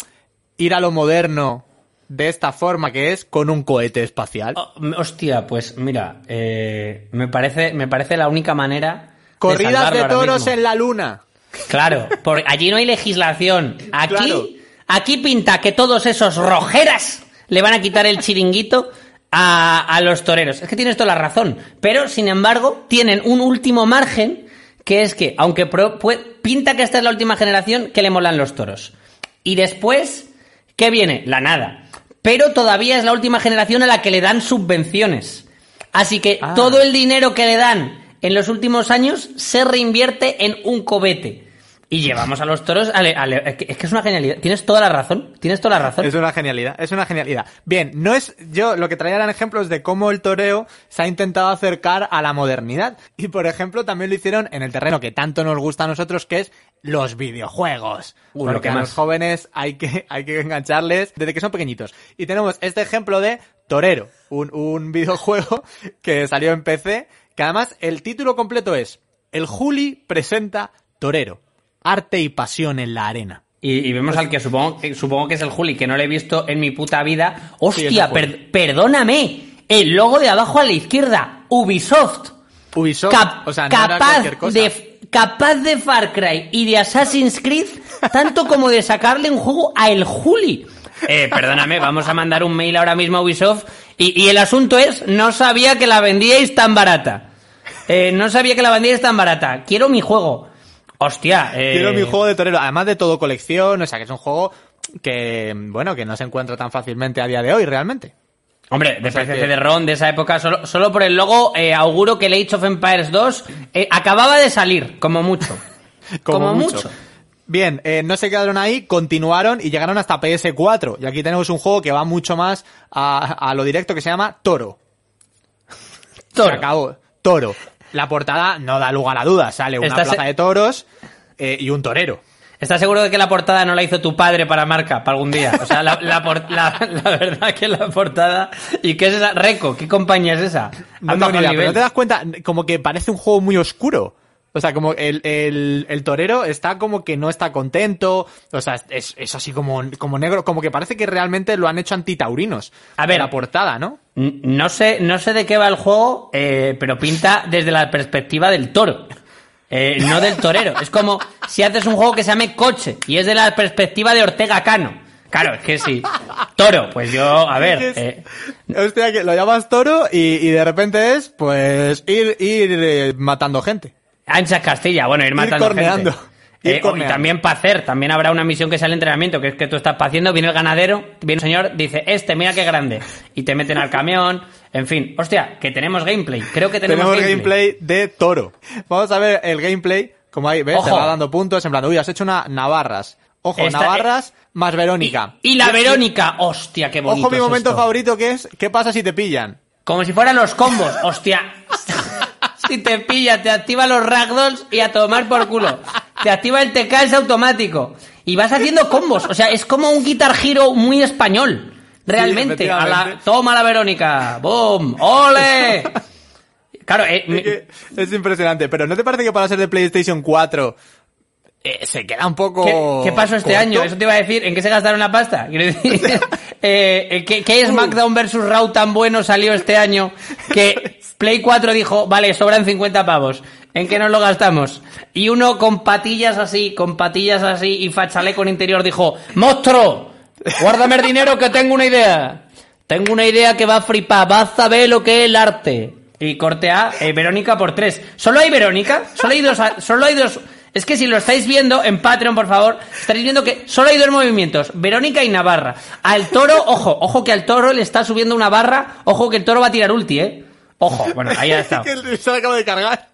ir a lo moderno de esta forma que es con un cohete espacial. Oh, hostia, pues mira, eh, me parece, me parece la única manera. Corridas de ahora toros en la luna. Claro, porque allí no hay legislación. Aquí, Claro. aquí pinta que todos esos rojeras le van a quitar el chiringuito a, a los toreros. Es que tienes toda la razón. Pero, sin embargo, tienen un último margen, que es que, aunque pro- pinta que esta es la última generación, que le molan los toros. Y después, ¿qué viene? La nada. Pero todavía es la última generación a la que le dan subvenciones. Así que Ah. todo el dinero que le dan en los últimos años se reinvierte en un cobete. Y llevamos a los toros. ale- es que es que es una genialidad. Tienes toda la razón. Tienes toda la razón. Es una genialidad, es una genialidad. Bien, no es, yo lo que traía eran ejemplos de cómo el toreo se ha intentado acercar a la modernidad. Y por ejemplo, también lo hicieron en el terreno que tanto nos gusta a nosotros, que es los videojuegos. Lo Porque que a los jóvenes hay que, hay que engancharles desde que son pequeñitos. Y tenemos este ejemplo de Torero, un, un videojuego que salió en PC, que además el título completo es El Juli presenta Torero, arte y pasión en la arena. Y, y vemos al que supongo, que supongo que es el Juli, que no le he visto en mi puta vida. ¡Hostia! per- perdóname. El logo de abajo a la izquierda. Ubisoft. Ubisoft, Cap- o sea, no era capaz cosa. de capaz de Far Cry y de Assassin's Creed tanto como de sacarle un juego a el Juli. Eh, perdóname, vamos a mandar un mail ahora mismo a Ubisoft y, y el asunto es no sabía que la vendíais tan barata. Eh, no sabía que la vendíais tan barata. Quiero mi juego. Hostia, eh, Quiero mi juego de torero, además de todo colección, o sea que es un juego que, bueno, que no se encuentra tan fácilmente a día de hoy realmente. Hombre, de sea PCC que- de Ron de esa época, solo, solo por el logo, eh, auguro que el Age of Empires 2 eh, acababa de salir, como mucho. Como, mucho. Bien, eh, no se quedaron ahí, continuaron y llegaron hasta PS4. Y aquí tenemos un juego que va mucho más a, a lo directo que se llama Toro. Toro. Se acabó. Toro. La portada no da lugar a dudas. Sale una plaza de toros eh, y un torero. ¿Estás seguro de que la portada no la hizo tu padre para marca, para algún día? O sea, la, la por- la- la verdad que la portada... ¿Y qué es esa? Reco, ¿qué compañía es esa? No, el idea, pero no te das cuenta, como que parece un juego muy oscuro. O sea, como el, el, el torero está como que no está contento. O sea, es, es así como, como negro, como que parece que realmente lo han hecho antitaurinos. A ver. La portada, ¿no? No sé, no sé de qué va el juego, eh, pero pinta desde la perspectiva del toro. Eh, no del torero. Es como si haces un juego que se llame Coche y es de la perspectiva de Ortega Cano. Claro, es que sí. Toro, pues yo, a ver. Es- eh, Hostia, que lo llamas toro y, y de repente es, pues, ir, ir eh, matando gente. Ancha Castilla, bueno, ir matando corneando. gente. Ir Eh, corneando. y también para hacer, también habrá una misión que es el entrenamiento, que es que tú estás haciendo, viene el ganadero, viene un señor, dice, este, mira qué grande, y te meten al camión, en fin, hostia, que tenemos gameplay, creo que tenemos, Tenemos gameplay de toro. Vamos a ver el gameplay. Como ahí, ¿ves? Ojo. Te va dando puntos. En plan, uy, has hecho una Navarras. Ojo, Esta- Navarras más Verónica. Y la Verónica, hostia, qué bonito Ojo, mi momento favorito que es, ¿qué pasa si te pillan? Como si fueran los combos, hostia. Si te pilla, te activa los ragdolls y a tomar por culo. Te activa el caes automático. Y vas haciendo combos. O sea, es como un Guitar Hero muy español. Realmente. Sí, a la, efectivamente. toma la Verónica. ¡Boom! ¡Ole! Claro, eh, Es, que es impresionante. Pero ¿no te parece que para ser de PlayStation 4 eh, se queda un poco... ¿Qué, qué pasó este corto? año? Eso te iba a decir. ¿En qué se gastaron la pasta? Quiero decir, eh, ¿qué, qué SmackDown versus Raw tan bueno salió este año que Play 4 dijo, vale, sobran 50 pavos? ¿En qué nos lo gastamos? Y uno con patillas así, con patillas así y fachale con interior dijo, ¡Monstruo! Guárdame el dinero que tengo una idea. Tengo una idea que va a flipar. Vas a ver lo que es el arte. Y corte A, eh, Verónica por tres. ¿Solo hay Verónica? ¿Solo hay dos? ¿Solo hay dos? Es que si lo estáis viendo en Patreon, por favor, estaréis viendo que solo hay dos movimientos, Verónica y Navarra. Al toro, ojo, ojo que al toro le está subiendo una barra, ojo que el toro va a tirar ulti, ¿eh? Ojo, bueno, ahí ha estado. que se lo acabo de cargar.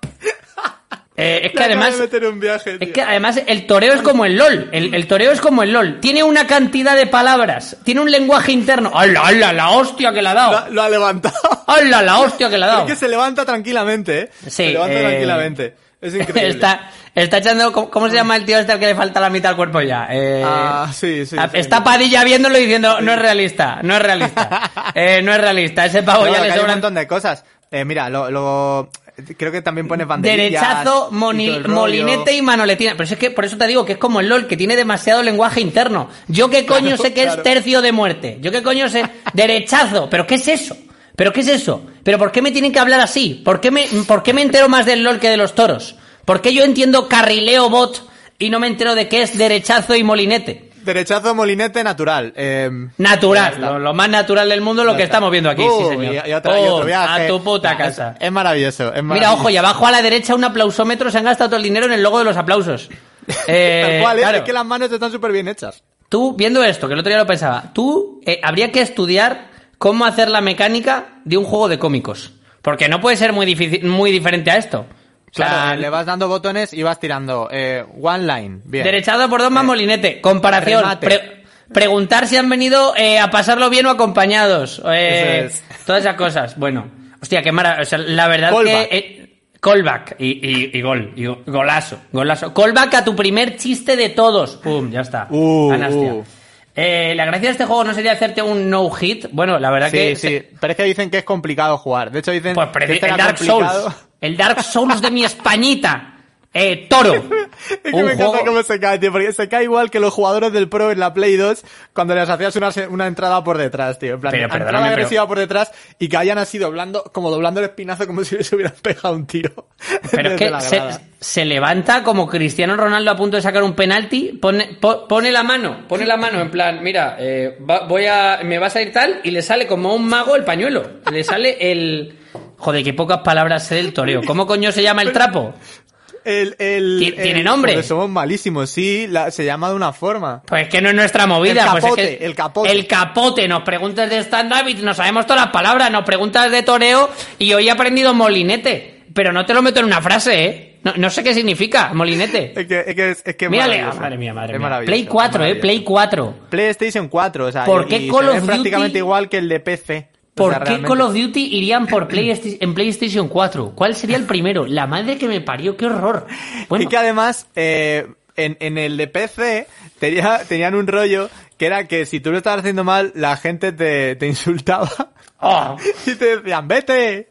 Eh, es que acaba además... un viaje, Es que además el toreo es como el LOL. El, el toreo es como el LOL. Tiene una cantidad de palabras. Tiene un lenguaje interno. ¡Hala, hala! La hostia que le ha dado. lo ha levantado. ¡Hala, la hostia que le ha Es dado! que se levanta tranquilamente, ¿eh? Sí, se levanta eh, tranquilamente. Es increíble. Está, está echando... ¿Cómo, cómo se llama el tío este al que le falta la mitad del cuerpo ya? Eh, Ah, sí, sí. sí. está Padilla viéndolo y diciendo, no es realista, no es realista. Eh, no es realista. Ese pavo ya le hay un montón de cosas. Eh, mira, lo, lo- creo que también pone banderillas. Derechazo, moni- molinete y manoletina. Pero es que por eso te digo que es como el LOL, que tiene demasiado lenguaje interno. Yo qué coño sé que claro. es tercio de muerte. Yo qué coño sé. Derechazo. ¿Pero qué es eso? ¿Pero qué es eso? ¿Pero por qué me tienen que hablar así? ¿Por qué me, por qué me entero más del LOL que de los toros? ¿Por qué yo entiendo carrileo bot y no me entero de qué es derechazo y molinete? Derechazo, molinete, natural. Eh, Natural, lo, lo más natural del mundo, lo Ya que estamos viendo aquí, Uh, sí señor. Y, y otra- y otro viaje. a tu puta casa. Es, es maravilloso. es Mira, ojo, y abajo a la derecha un aplausómetro, se han gastado todo el dinero en el logo de los aplausos. Eh, Tal cual, ¿eh? claro. es que las manos están súper bien hechas. Tú, viendo esto, que el otro día lo pensaba, tú eh, habría que estudiar cómo hacer la mecánica de un juego de cómicos. Porque no puede ser muy, difícil, muy diferente a esto. O sea, Claro, le vas dando botones y vas tirando. Eh, one line. Bien. derechado por dos más molinete. Comparación. pre- preguntar si han venido eh, a pasarlo bien o acompañados. Eh, Eso Todas esas cosas. Bueno. Hostia, qué maravilla. O sea, la verdad Callback. que... eh, callback. Y, y- y gol. Y go- golazo. Golazo. Callback a tu primer chiste de todos. Pum, ya está. Uh, Anastia. uh. Eh, la gracia de este juego no sería hacerte un no hit. Bueno, la verdad Sí, que... sí. se- Pero es que dicen que es complicado jugar. De hecho, dicen pues que este el Dark complicado. Souls. El Dark Souls de mi Españita. Eh, toro. Es que Un me encanta juego- cómo se cae, tío, porque se cae igual que los jugadores del Pro en la Play 2 cuando les hacías una, una entrada por detrás, tío. En plan, Pero, entrada pero- agresiva por detrás y que hayan así doblando, como doblando el espinazo como si les hubieran pegado un tiro. Pero es que se, levanta como Cristiano Ronaldo a punto de sacar un penalti, pone, po- pone la mano, pone la mano en plan, mira, eh, va- voy a, me va a salir tal, y le sale como un mago el pañuelo. Le sale el... Joder, qué pocas palabras sé del toreo. ¿Cómo coño se llama el trapo? El, el, Ti- ¿Tiene el- nombre? joder, somos malísimos, sí, la- se llama de una forma. Pues que no es nuestra movida. El pues es capote, que- el capote. El capote. Nos preguntas de stand-up y nos sabemos todas las palabras. Nos preguntas de toreo y hoy he aprendido molinete. Pero no te lo meto en una frase, ¿eh? No, no sé qué significa, molinete. Es que es, que, es, es que es Mírale, maravilloso. madre mía, madre Es mía. Play 4, es eh. Play 4. PlayStation 4, o sea, ¿Por y- qué Call of Duty- prácticamente igual que el de PC. O ¿Por sea, qué realmente- Call of Duty irían por Playsti- en PlayStation 4? ¿Cuál sería el primero? La madre que me parió, qué horror. Bueno, Y que además, eh, en, en el de PC tenía, tenían un rollo que era que si tú lo estabas haciendo mal, la gente te, te insultaba oh, y te decían, vete,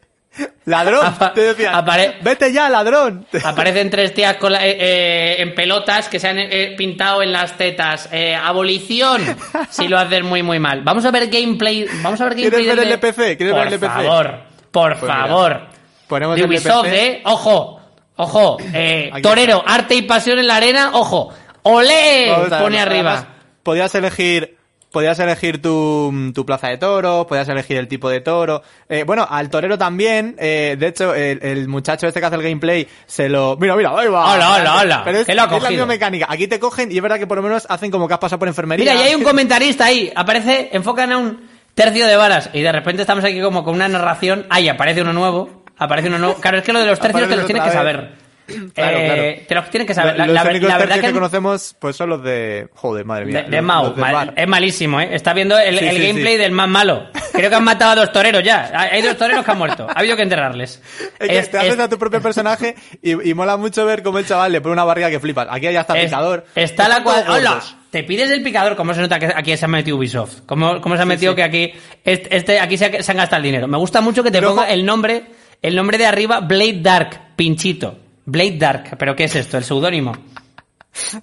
ladrón. Apa- te decían, vete ya, ladrón. aparecen tres tías con la- eh, eh, en pelotas que se han eh, pintado en las tetas. Eh, abolición, si lo haces muy, muy mal. Vamos a ver gameplay. Vamos a ver ¿Quieres gameplay. ver del el de PC? ¿Quieres por ver el de PC? favor, por Pues favor. ponemos de el Ubisoft, PC. ¿eh? Ojo, ojo. Eh, torero, arte y pasión en la arena. Ojo. ¡Olé! Ver, Pone arriba. podías elegir, podías elegir tu, tu plaza de toro, podías elegir el tipo de toro. Eh, bueno, al torero también, eh, de hecho, el, el muchacho este que hace el gameplay se lo... Mira, mira, ahí va. Hola, hola, hola. Pero es, ¿Qué lo ha es la misma mecánica. Aquí te cogen y es verdad que por lo menos hacen como que has pasado por enfermería. Mira, y hay un comentarista ahí. Aparece, enfocan a un tercio de varas y de repente estamos aquí como con una narración. Ahí aparece uno nuevo. Aparece uno nuevo. Claro, es que lo de los tercios te los tienes que saber. Claro, Eh, claro. Te los tienes que saber. La, los la- únicos la verdad que, que conocemos pues son los de... Joder, madre mía. de, de Mau, mal- es malísimo, ¿eh? Está viendo el, Sí, el sí, gameplay sí. del más malo. Creo que han matado a dos toreros ya. Hay dos toreros que han muerto. Ha habido que enterrarles. Es que Es- te haces es- a tu propio personaje y, y mola mucho ver cómo el chaval le pone una barriga que flipas. Aquí hay hasta es- picador. Está la cual... ¡Hola! Te pides el picador. ¿Cómo se nota que aquí se ha metido Ubisoft? ¿Cómo, cómo se ha metido sí. que aquí este, este- aquí se, ha- se han gastado el dinero? Me gusta mucho que te ponga el nombre el nombre de arriba Blade Dark, pinchito. Blade Dark. ¿Pero qué es esto? ¿El seudónimo?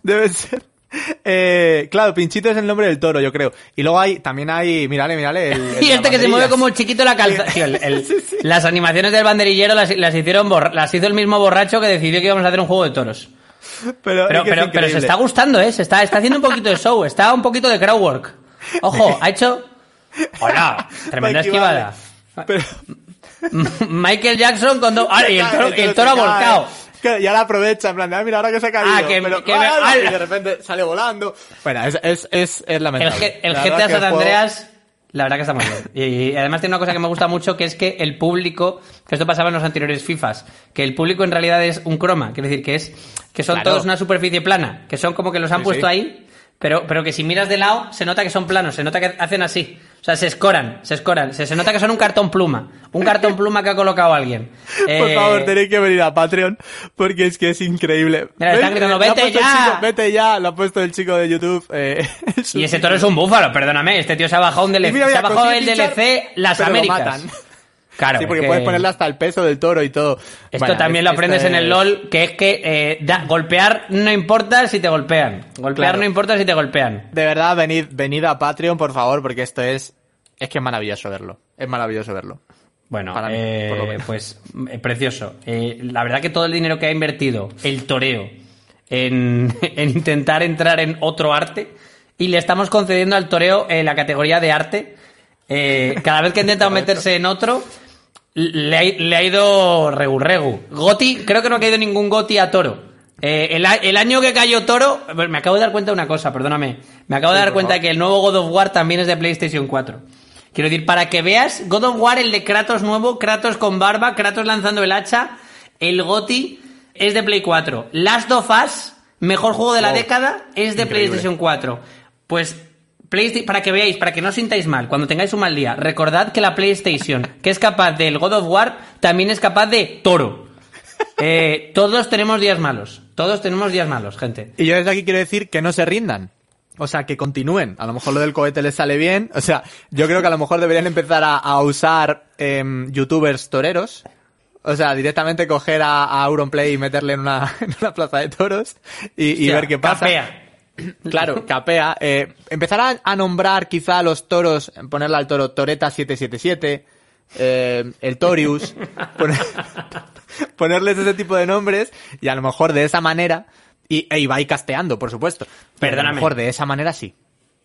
Debe ser. Eh, claro, Pinchito es el nombre del toro, yo creo. Y luego hay, también hay. El, el Y este que se mueve como chiquito la calza. El- Las animaciones del banderillero las, las hicieron borra- las hizo el mismo borracho que decidió que íbamos a hacer un juego de toros. Pero, Pero, es pero, se está gustando, ¿eh? Se está, está haciendo un poquito de show, está un poquito de crowdwork. Ojo, ha hecho. Hola, tremenda esquivada. Pero, Michael Jackson con dos. Ah, y el toro, el toro ha volcado. Que ya la aprovecha, en plan de, ah, mira, ahora que se ha caído. Ah, que- pero, que- ¡ah! ah, y de repente sale volando. Bueno, es, es, es, es El, lamentable. G- el La verdad GTA que San juego- Andreas La verdad que está muy bien. Y además tiene una cosa que me gusta mucho, que es que el público, que esto pasaba en los anteriores FIFAs, que el público en realidad es un croma, quiere decir que es que son Claro. todos una superficie plana, que son como que los han Sí, puesto sí. ahí, pero, pero que si miras de lado se nota que son planos, se nota que hacen así. O sea, se escoran, se escoran, se, se nota que son un cartón pluma, un cartón pluma que ha colocado alguien. Por Eh, favor, tenéis que venir a Patreon porque es que es increíble. Mira, están gritando, "Vete ya". chico, vete ya, lo ha puesto el chico de YouTube. eh, Y ese toro es un búfalo, perdóname, este tío se ha bajado un DLC, mira, se ha bajado el pinchar, DLC Las Américas. Claro, sí, porque es que- puedes ponerle hasta el peso del toro y todo. Esto Bueno, también es- lo aprendes en el LOL, que es que eh, da- golpear no importa si te golpean. Golpear Claro. no importa si te golpean. De verdad, venid, venid a Patreon, por favor, porque esto es... Es que es maravilloso verlo. Es maravilloso verlo. Bueno, Para mí, eh, pues eh, precioso. Eh, la verdad que todo el dinero que ha invertido el toreo en, en intentar entrar en otro arte y le estamos concediendo al toreo eh, la categoría de arte. cada vez que ha intentado meterse en otro, le ha, le ha ido regu regu. Goti, creo que no ha caído ningún Goti a Toro. Eh, el, año que cayó Toro, me acabo de dar cuenta de una cosa, perdóname. Me acabo de dar cuenta de que el nuevo God of War también es de PlayStation 4. Quiero decir, para que veas, God of War, el de Kratos nuevo, Kratos con barba, Kratos lanzando el hacha, el GOTI es de Play 4. Last of Us, mejor juego de la década, es de Increíble. PlayStation 4. Pues, Playsta- para que veáis, para que no os sintáis mal, cuando tengáis un mal día, recordad que la PlayStation, que es capaz del God of War, también es capaz de Toro. Eh, todos tenemos días malos. Todos tenemos días malos, gente. Y yo desde aquí quiero decir que no se rindan. O sea, que continúen. A lo mejor lo del cohete les sale bien. O sea, yo creo que a lo mejor deberían empezar a, a usar em, youtubers toreros. O sea, directamente coger a, a Auronplay y meterle en una, en una plaza de toros y, ver qué pasa. capea. Claro, capea. Eh, empezar a, a nombrar quizá a los toros, ponerle al toro Toreta 777, eh, el Torius, poner- ponerles ese tipo de nombres y a lo mejor de esa manera, y e Ibai casteando, por supuesto. Pero A Perdóname. lo mejor de esa manera sí.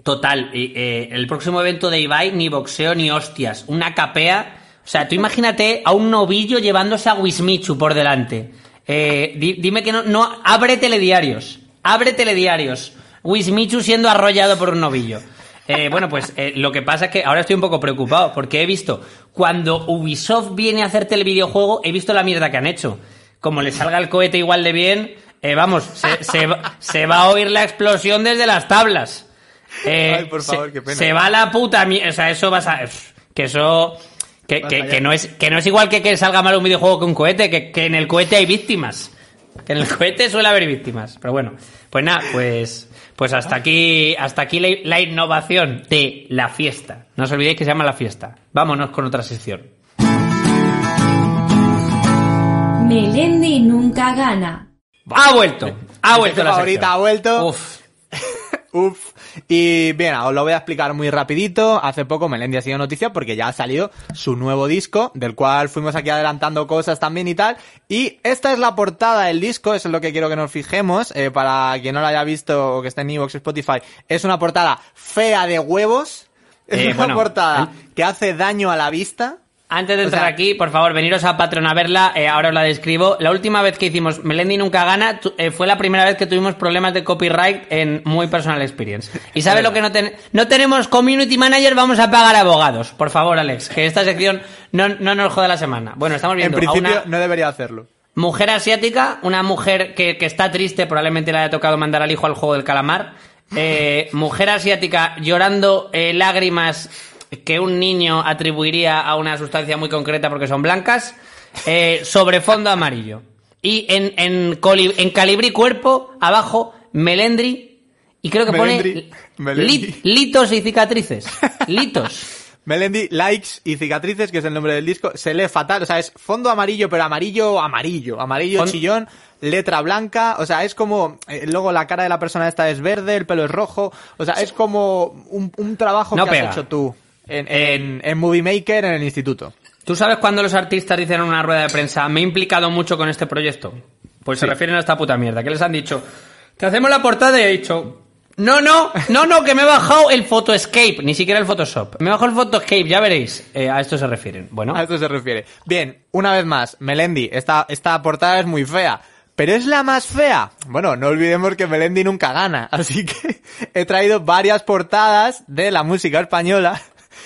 Total, eh, el próximo evento de Ibai ni boxeo ni hostias, una capea. O sea, tú imagínate a un novillo llevándose a Wismichu por delante. Eh, di- dime que no, no, abre telediarios, abre telediarios. Wismichu siendo arrollado por un novillo. Eh, bueno, pues eh, lo que pasa es que ahora estoy un poco preocupado porque he visto, cuando Ubisoft viene a hacerte el videojuego, he visto la mierda que han hecho. Como le salga el cohete igual de bien, eh, vamos, se, se va- se va a oír la explosión desde las tablas. Eh, Ay, por favor, se, qué pena. se va la puta mierda. O sea, eso vas a. Que eso. Que no es, que no es igual que que salga mal un videojuego que un cohete, que, que en el cohete hay víctimas. Que en el cohete suele haber víctimas. Pero bueno, pues nada, pues. Pues hasta aquí, hasta aquí la, la innovación de la fiesta. No os olvidéis que se llama la fiesta. Vámonos con otra sección. Melendi nunca gana. Ha vuelto. Ha vuelto la favorita sección. ha vuelto. Uf. Uf. Y bien, os lo voy a explicar muy rapidito. Hace poco Melendi ha sido noticia porque ya ha salido su nuevo disco, del cual fuimos aquí adelantando cosas también y tal. Y esta es la portada del disco, eso es lo que quiero que nos fijemos. Eh, para quien no lo haya visto o que esté en Evox Spotify, es una portada fea de huevos. Es Eh, una bueno, portada que hace daño a la vista. Antes de O entrar sea- aquí, por favor, veniros a Patreon a verla, eh, ahora os la describo. La última vez que hicimos Melendi nunca gana tu- eh, fue la primera vez que tuvimos problemas de copyright en Muy Personal Experience. ¿Y sabes lo que no tenemos? No tenemos community manager, vamos a pagar abogados. Por favor, Alex, que esta sección no, no nos joda la semana. Bueno, estamos En viendo a principio una no debería hacerlo. mujer asiática, una mujer que, que está triste, probablemente le haya tocado mandar al hijo al juego del calamar. Eh, mujer asiática llorando eh, lágrimas que un niño atribuiría a una sustancia muy concreta porque son blancas, eh, sobre fondo amarillo. Y en, en, coli- en calibrí cuerpo, abajo, melendri, y creo que Melendri, pone Melendri. lit- litos y cicatrices. Litos. Melendi, likes y cicatrices, que es el nombre del disco, se lee fatal, o sea, es fondo amarillo, pero amarillo, amarillo, amarillo chillón, letra blanca, o sea, es como, eh, luego la cara de la persona esta es verde, el pelo es rojo, o sea, es como un, un trabajo No que pega. has hecho tú en, en, en Movie Maker en el instituto. ¿Tú sabes cuando los artistas dicen en una rueda de prensa, me he implicado mucho con este proyecto? Pues se refieren a esta puta mierda. ¿Qué les han dicho? Te hacemos la portada y he dicho, no, no, no, no, que me he bajado el Photoscape, ni siquiera el Photoshop. Me he bajado el Photoscape, ya veréis. Eh, a esto se refieren. Bueno, A esto se refiere. Bien, una vez más, Melendi, esta, esta portada es muy fea. ¿Pero es la más fea? Bueno, no olvidemos que Melendi nunca gana, así que he traído varias portadas de la música española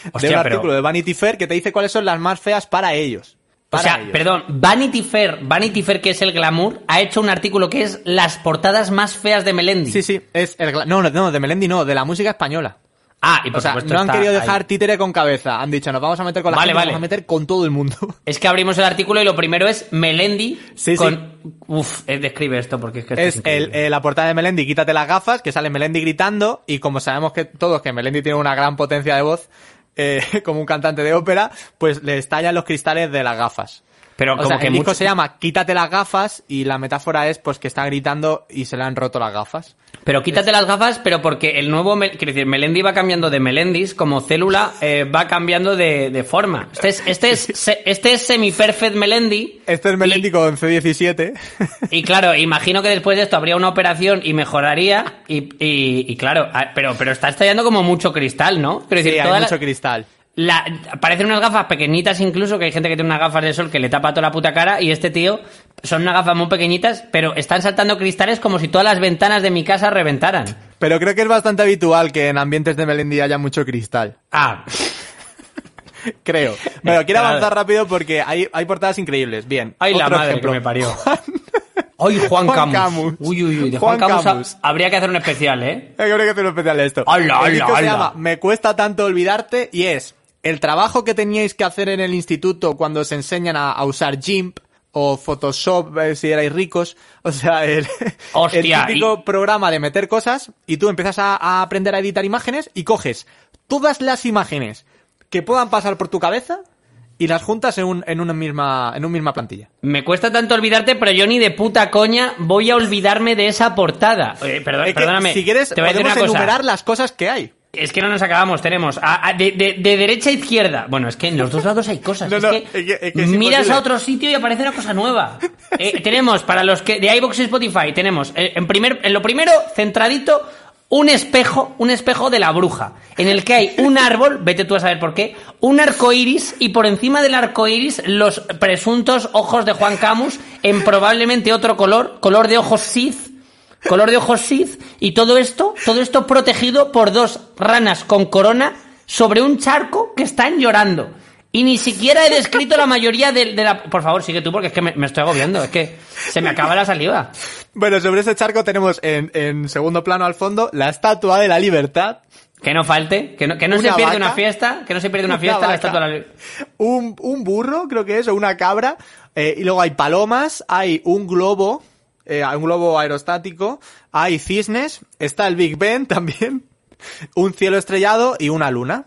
de un pero- artículo de Vanity Fair que te dice cuáles son las más feas para ellos. O sea, ellos. perdón, Vanity Fair, Vanity Fair que es el glamour, ha hecho un artículo que es las portadas más feas de Melendi. Sí, sí, es el no, no, no, de Melendi no, de la música española. Ah, y por O sea, supuesto no han querido ahí. dejar títere con cabeza. Han dicho, nos vamos a meter con la Vale, gente, vale. nos vamos a meter con todo el mundo. Es que abrimos el artículo y lo primero es Melendi Sí, con... Uf, eh, describe esto porque es que esto es, es el, eh, la portada de Melendi, quítate las gafas, que sale Melendi gritando, y como sabemos que todos que Melendi tiene una gran potencia de voz, eh, como un cantante de ópera, pues le estallan los cristales de las gafas. Pero O como sea, que el disco se llama Quítate las gafas y la metáfora es pues que está gritando y se le han roto las gafas. Pero quítate las gafas, pero porque el nuevo, quiero decir, Melendi va cambiando de Melendis, como célula eh, va cambiando de, de forma. Este es, este es, se- este es semi-perfect Melendi. Este es Melendi con C17. Y claro, imagino que después de esto habría una operación y mejoraría. Y, y- y claro, ah, pero, pero está estallando como mucho cristal, ¿no? Quiero Sí, hay la- mucho cristal. La- parecen unas gafas pequeñitas incluso, que hay gente que tiene unas gafas de sol que le tapa toda la puta cara y este tío son unas gafas muy pequeñitas, pero están saltando cristales como si todas las ventanas de mi casa reventaran. Pero creo que es bastante habitual que en ambientes de Melendi haya mucho cristal. Ah, Creo. Bueno, quiero avanzar rápido porque hay, hay portadas increíbles. Bien. ay la madre ejemplo. que me parió. Ay, Juan, Juan Camus. Camus. Uy, uy, uy, de Juan, Juan Camus, ha- Camus. habría que hacer un especial, ¿eh? Hay que hacer un especial de esto. Hala, el disco hala, se hala. llama Me cuesta tanto olvidarte y es el trabajo que teníais que hacer en el instituto cuando os enseñan a, a usar GIMP o Photoshop eh, si erais ricos. O sea, el, Hostia, el típico programa de meter cosas y tú empiezas a, a aprender a editar imágenes y coges todas las imágenes que puedan pasar por tu cabeza y las juntas en, un, en, una misma, en una misma plantilla. Me cuesta tanto olvidarte, pero yo ni de puta coña voy a olvidarme de esa portada. Eh, perdón, Es que, perdóname. si quieres, te voy a podemos cosa. enumerar las cosas que hay. Es que no nos acabamos, tenemos a- a- de, de- de derecha a izquierda. Bueno, es que en los dos lados hay cosas. No, es, no, que es que- es que es miras a otro sitio y aparece una cosa nueva. Eh, tenemos para los que de iBox y Spotify tenemos eh, en primer en lo primero centradito un espejo, un espejo de la bruja, en el que hay un árbol, vete tú a saber por qué, un arco iris y por encima del arco iris los presuntos ojos de Juan Camus en probablemente otro color, color de ojos Sith, color de ojos Sith, y todo esto, todo esto protegido por dos ranas con corona sobre un charco que están llorando. Y ni siquiera he descrito la mayoría de, de la... Por favor, sigue tú porque es que me, me estoy agobiando, es que se me acaba la saliva. Bueno, sobre ese charco tenemos en, en segundo plano al fondo la estatua de la libertad. Que no falte, que no, que no se vaca. una fiesta, que no se pierde una Una fiesta la estatua de la... Un, un burro, creo que es, o una cabra. eh, y luego hay palomas, hay un globo, eh, un globo aerostático, hay cisnes, está el Big Ben también, un cielo estrellado y una luna.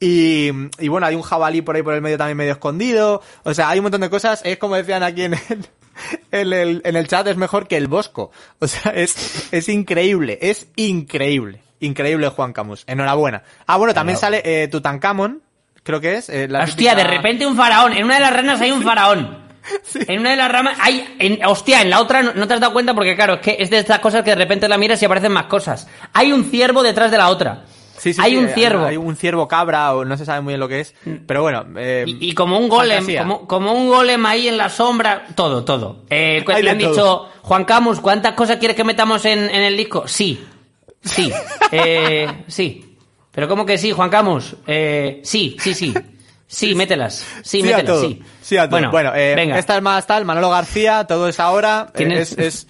Y, y bueno, hay un jabalí por ahí por el medio también medio escondido. O sea, hay un montón de cosas. Es como decían aquí en el, en el, en el chat, es mejor que el Bosco. O sea, es, es increíble, es increíble. Increíble Juan Camus. Enhorabuena. Ah, bueno, también sale eh, Tutankamón, creo que es. eh, la Hostia, de repente un faraón. En una de las ranas hay un faraón. En una de las ramas hay... En, hostia, en la otra no, no te has dado cuenta porque claro, es que es de estas cosas que de repente la miras y aparecen más cosas. Hay un ciervo detrás de la otra. Sí, sí, hay un eh, ciervo. Hay un ciervo cabra o no se sabe muy bien lo que es. Pero bueno. eh, Y, y como un golem, como, como un golem ahí en la sombra, todo, todo. Eh, le han todo. dicho, Juan Camus, ¿cuántas cosas quieres que metamos en, en el disco? Sí, sí, eh, sí. Pero ¿cómo que sí, Juan Camus? Eh, sí, sí, sí. Sí, mételas. Sí, Sí mételas, sí. Sí a todo. Bueno, Bueno, eh, venga. esta es más tal, Manolo García, todo es ahora. ¿Quién eh, es? es, es-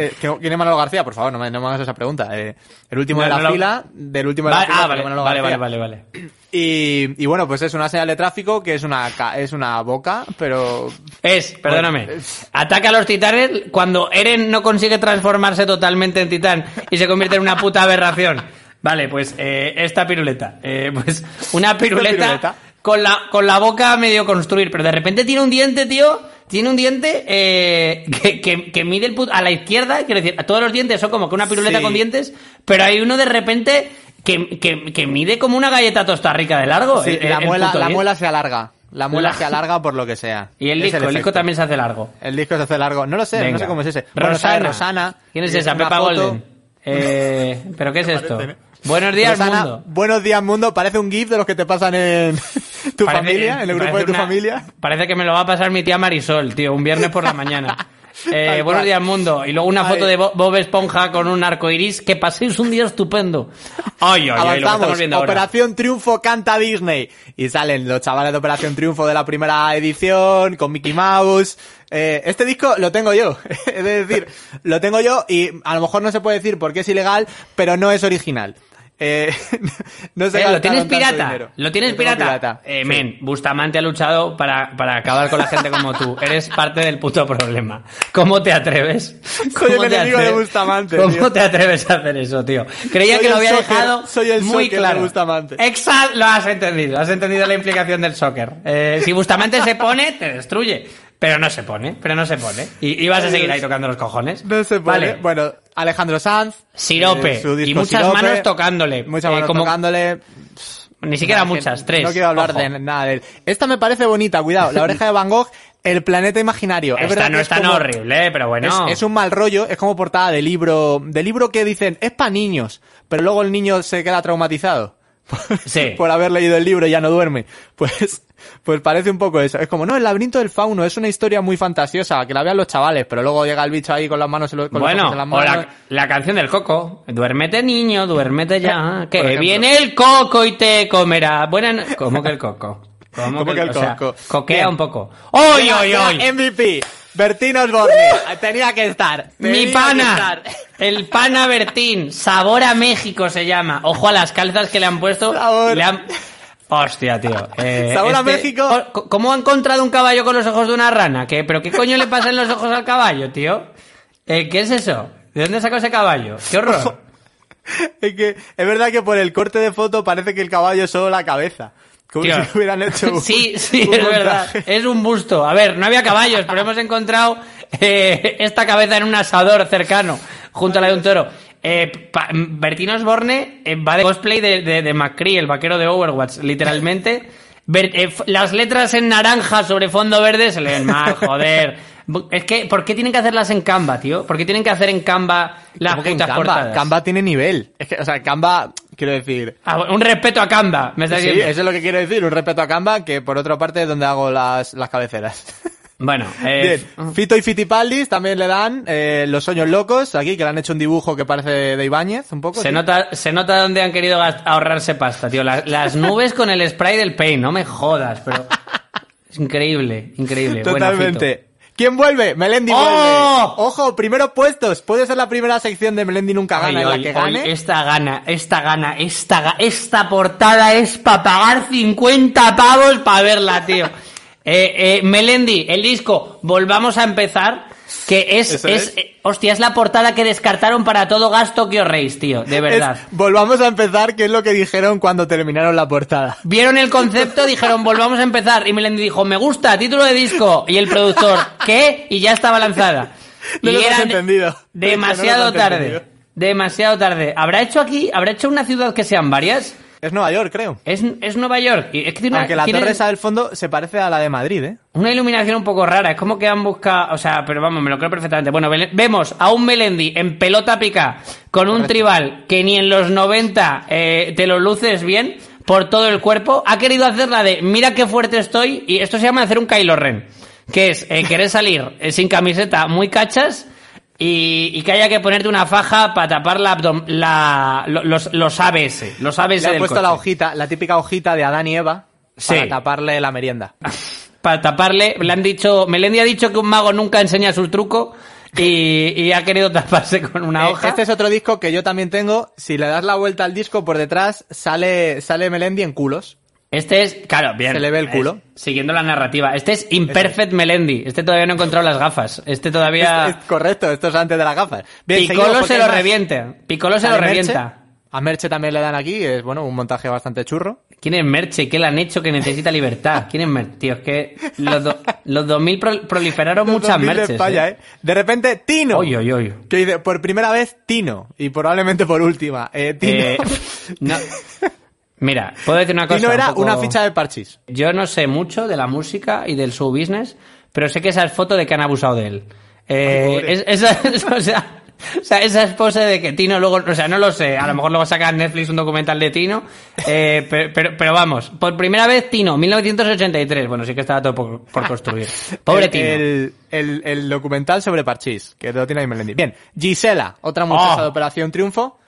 eh, ¿Quién es Manolo García? Por favor, no me, no me hagas esa pregunta. Eh, el último No, de la no fila, del último de Vale, la fila. ah, vale, Manolo vale, García. vale, vale, vale. Y, y bueno, pues es una señal de tráfico que es una, es una boca, pero... Es, perdóname. Bueno, es- Ataca a los titanes cuando Eren no consigue transformarse totalmente en titán y se convierte en una puta aberración. Vale, pues eh, esta piruleta. Eh, pues una piruleta, piruleta. Con, la, con la boca a medio construir, pero de repente tiene un diente, tío. Tiene un diente eh, que, que, que mide el put- a la izquierda, quiero decir, todos los dientes son como que una piruleta Sí. con dientes, pero hay uno de repente que, que, que mide como una galleta tosta rica de largo. Sí, el- la, el muela, la muela se alarga. La muela La- se alarga por lo que sea. Y el disco, el, disco también se hace largo. El disco se hace largo. No lo sé, no sé cómo es ese. Rosana. Rosana. ¿Quién es y esa? Pepa foto. Golden. Eh, ¿Pero qué es esto? Buenos días, Rosana, mundo. Buenos días, mundo. Parece un GIF de los que te pasan en tu Parece- familia, en el grupo de tu una- familia. Parece que me lo va a pasar mi tía Marisol, tío, un viernes por la mañana. Eh, buenos días, mundo. Y luego una Ay. foto de Bo- Bob Esponja con un arco iris. Que paséis un día estupendo. Ay, ay, ay, lo que Avanzamos. estamos viendo ahora. Operación Triunfo canta Disney. Y salen los chavales de Operación Triunfo de la primera edición, con Mickey Mouse. Eh, este disco lo tengo yo. es decir, lo tengo yo y a lo mejor no se puede decir porque es ilegal, pero no es original. Eh, no se Eh, ¿Lo tienes pirata? ¿Lo tienes tengo pirata? Eh, Sí. men, Bustamante ha luchado para, para acabar con la gente como tú. Eres parte del puto problema. ¿Cómo te atreves? Soy el ¿Cómo te enemigo de? Bustamante, ¿Cómo tío. te atreves a hacer eso, tío? Creía Soy que lo había soccer, dejado soy el muy soccer de claro. Bustamante. Exacto, lo has entendido. Has entendido la implicación del soccer. Eh, si Bustamante se pone, te destruye. Pero no se pone, pero no se pone. Y, y vas a seguir ahí tocando los cojones. No se puede. Vale. Bueno, Alejandro Sanz. Sirope. eh, y muchas Sirope, manos tocándole. Muchas Eh, manos como- tocándole. Ni siquiera muchas, tres. No quiero hablar Ojo. de nada de él. Esta me parece bonita, cuidado. La oreja de Van Gogh, el planeta imaginario. es Esta verdad no es tan como- horrible, eh, pero bueno. Es, es un mal rollo, es como portada de libro, de libro que dicen, es para niños, pero luego el niño se queda traumatizado. Sí. por haber leído el libro y ya no duerme. Pues, pues parece un poco eso. Es como, no, el laberinto del fauno es una historia muy fantasiosa, que la vean los chavales, pero luego llega el bicho ahí con las manos con Bueno, ojos en las o la, la canción del coco. Duérmete, niño, duérmete ya. Que viene el coco y te comerá. Buena no- ¿Cómo que el coco? ¿Cómo, ¿Cómo que el o sea, coco? coquea Bien. un poco. ¡Oy, oy, oy! MVP, Bertín Osborne, tenía que estar. Mi tenía que pana, estar. el pana Bertín, sabor a México se llama. Ojo a las calzas que le han puesto. Sabor. Le han... Hostia, tío. Eh, Sabor a este- México. Oh, ¿Cómo ha encontrado un caballo con los ojos de una rana? ¿Qué? ¿Pero qué coño le pasa en los ojos al caballo, tío? Eh, ¿Qué es eso? ¿De dónde sacó ese caballo? ¡Qué horror! Es que es verdad que por el corte de foto parece que el caballo es solo la cabeza. Como Tío. si hubieran hecho un, Sí, sí, un es verdad. Es un busto. A ver, no había caballos, pero hemos encontrado eh, esta cabeza en un asador cercano, junto a la de un toro. Eh, pa- Osborne eh, va de cosplay de, de, de McCree, el vaquero de Overwatch, literalmente. Eh, las letras en naranja sobre fondo verde se leen mal, joder. Es que, ¿por qué tienen que hacerlas en Canva, tío? ¿Por qué tienen que hacer en Canva las ¿Cómo que en putas Canva? portadas? Canva tiene nivel. Es que, o sea, Canva, quiero decir. Ah, un respeto a Canva, me estás Sí, diciendo. eso es lo que quiero decir, un respeto a Canva, que por otra parte es donde hago las, las cabeceras. Bueno, eh, Bien, Fito y Fitipaldis también le dan eh, Los Sueños Locos, aquí, que le han hecho un dibujo que parece de Ibáñez, un poco. Se nota, se nota dónde han querido ahorrarse pasta, tío. Las, las nubes con el spray del paint, no me jodas, pero. Es increíble, increíble. Totalmente. ¿Quién vuelve? Melendi ¡Oh! vuelve. Ojo, primeros puestos. Puede ser la primera sección de Melendi nunca gana Ay, en la ay, que ay, gane. esta gana, esta gana, esta, ga- esta portada es para pagar 50 pavos para verla, tío. Eh, eh, Melendi, el disco, volvamos a empezar. Que es, es, es. eh, hostia, es la portada que descartaron para todo gasto que os reís, tío, de verdad. Es- volvamos a empezar, que es lo que dijeron cuando terminaron la portada. Vieron el concepto, dijeron, volvamos a empezar. Y Melendi dijo, me gusta, título de disco. Y el productor, ¿qué? Y ya estaba lanzada. No y lo has era entendido. demasiado No lo tarde. entendido. Demasiado tarde. ¿Habrá hecho aquí, habrá hecho una ciudad que sean varias? Es Nueva York, creo. Es, es Nueva York. Y es que tiene una, la tiene torre esa del fondo se parece a la de Madrid, ¿eh? una iluminación un poco rara. Es como que han buscado, o sea, pero vamos, me lo creo perfectamente. Bueno, vemos a un Melendi en pelota pica con un tribal que ni en los 90 eh, te lo luces bien por todo el cuerpo. Ha querido hacer la de mira qué fuerte estoy y esto se llama hacer un Kylo Ren. Que es eh, querer salir eh, sin camiseta muy cachas y, y que haya que ponerte una faja para tapar la, la lo- los, los ABS. Los ABS Le han del puesto coche. la hojita, la típica hojita de Adán y Eva Sí. para taparle la merienda. para taparle. Le han dicho, Melendi ha dicho que un mago nunca enseña su truco y, y ha querido taparse con una Eh, hoja. Este es otro disco que yo también tengo. Si le das la vuelta al disco por detrás, sale, sale Melendi en culos. Este es, claro, bien. Se le ve el culo. Es- siguiendo la narrativa. Este es Imperfect Melendi. Este todavía no ha encontrado las gafas. Este todavía. Es, es correcto, esto es antes de las gafas. Bien, Piccolo se lo más. revienta. Piccolo se lo Merche. revienta. A Merche también le dan aquí, es bueno, un montaje bastante churro. ¿Quién es Merche? ¿Qué le han hecho que necesita libertad? ¿Quién es Merche? Tío, es que los, do- los 2000 pro- proliferaron muchas 2000 de Merches. España, ¿eh? ¿eh? De repente, Tino. Oy, oy, oy. Que dice, por primera vez, Tino. Y probablemente por última. Eh, Tino. Eh, no. Mira, puedo decir una cosa. Tino un era poco- una ficha de parchís. Yo no sé mucho de la música y del show business, pero sé que esa es foto de que han abusado de él. Eh, Ay, es- esa- es- o sea, O sea, esa esposa de que Tino luego, o sea, no lo sé, a lo mejor luego saca en Netflix un documental de Tino, eh, pero, pero, pero vamos, por primera vez Tino, 1983, bueno, sí que estaba todo por, por construir. Pobre el, Tino. El, el- el documental sobre Parchís, que lo tiene ahí Melendi. Bien, Gisela, otra muchacha Oh. de Operación Triunfo.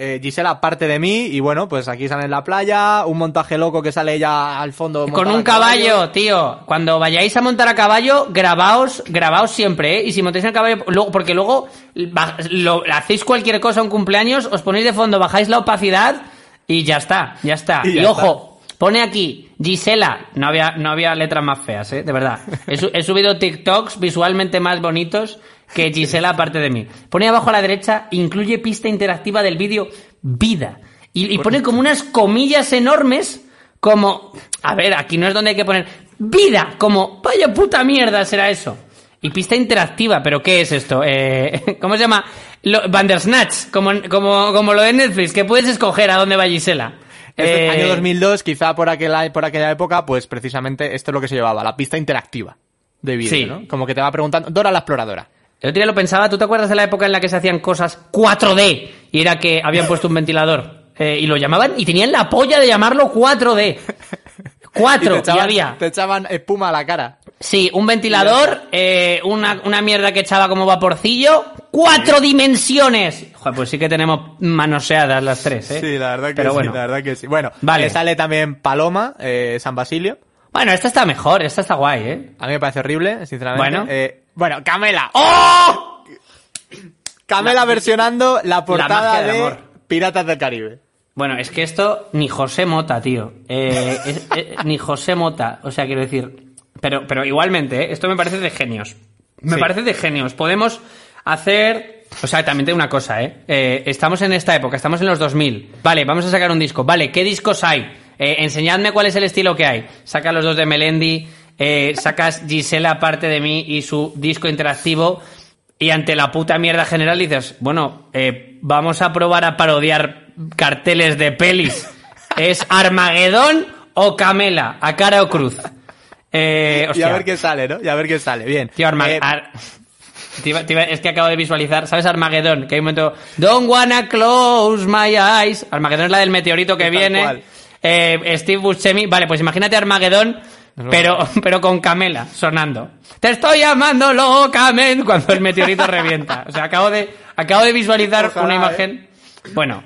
Eh, Gisela parte de mí y bueno, pues aquí sale en la playa, un montaje loco que sale ella al fondo. Con un a caballo, tío. Cuando vayáis a montar a caballo, grabaos, grabaos siempre, ¿eh? Y si montáis en caballo, luego, porque luego lo- hacéis cualquier cosa, un cumpleaños, os ponéis de fondo, bajáis la opacidad y ya está, ya está. Y ojo, pone aquí, Gisela. No había, no había letras más feas, ¿eh? De verdad. He subido TikToks visualmente más bonitos que Gisela aparte de mí. Pone abajo a la derecha, incluye pista interactiva del vídeo Vida. Y, y pone como unas comillas enormes, como, a ver, aquí no es donde hay que poner vida, como, vaya puta mierda será eso. Y pista interactiva, pero ¿qué es esto? Eh, ¿Cómo se llama? Lo, Bandersnatch, como, como, como lo de Netflix, que puedes escoger a dónde va Gisela. Eh, año 2002, quizá por aquella, por aquella época, pues precisamente esto es lo que se llevaba, la pista interactiva de vídeo, Sí. ¿no? Como que te va preguntando, Dora la exploradora. El otro día lo pensaba, ¿tú te acuerdas de la época en la que se hacían cosas 4D? Y era que habían puesto un ventilador. eh, y lo llamaban, y tenían la polla de llamarlo 4D. 4, y te y, echaban, había. te echaban espuma a la cara. Sí, un ventilador, eh, una, una mierda que echaba como vaporcillo, cuatro dimensiones. Joder, pues sí que tenemos manoseadas las tres, ¿eh? Sí, la verdad que Pero sí, bueno. la verdad que sí. Bueno, Vale. eh, sale también Paloma, eh, San Basilio. Bueno, esta está mejor, esta está guay, ¿eh? A mí me parece horrible, sinceramente. Bueno. Eh, bueno, Camela. ¡Oh! Camela versionando la portada de amor. Piratas del Caribe. Bueno, es que esto ni José Mota, tío. Eh, es- eh, ni José Mota. O sea, quiero decir. Pero, pero igualmente, ¿eh? esto me parece de genios. Me Sí. parece de genios. Podemos hacer. O sea, también tengo una cosa, ¿eh? Eh, Estamos en esta época, estamos en los 2000. Vale, vamos a sacar un disco. Vale, ¿qué discos hay? Eh, enseñadme cuál es el estilo que hay. Saca los dos de Melendi, eh, sacas Gisela aparte de mí y su disco interactivo. Y ante la puta mierda general dices, bueno, eh, vamos a probar a parodiar carteles de pelis. ¿Es Armagedón o Camela? ¿A cara o cruz? Eh, Y a ver qué sale, ¿no? Y a ver qué sale. Bien. Tío, Arma- Eh, es que acabo de visualizar, ¿sabes Armagedón? Que hay un momento, don't wanna close my eyes. Armagedón es la del meteorito que viene. Eh, Steve Buscemi, vale, pues imagínate Armagedón, pero, pero con Camela sonando. Te estoy llamando locamente cuando el meteorito revienta. O sea, acabo de, acabo de visualizar Ojalá, una eh. imagen. Bueno,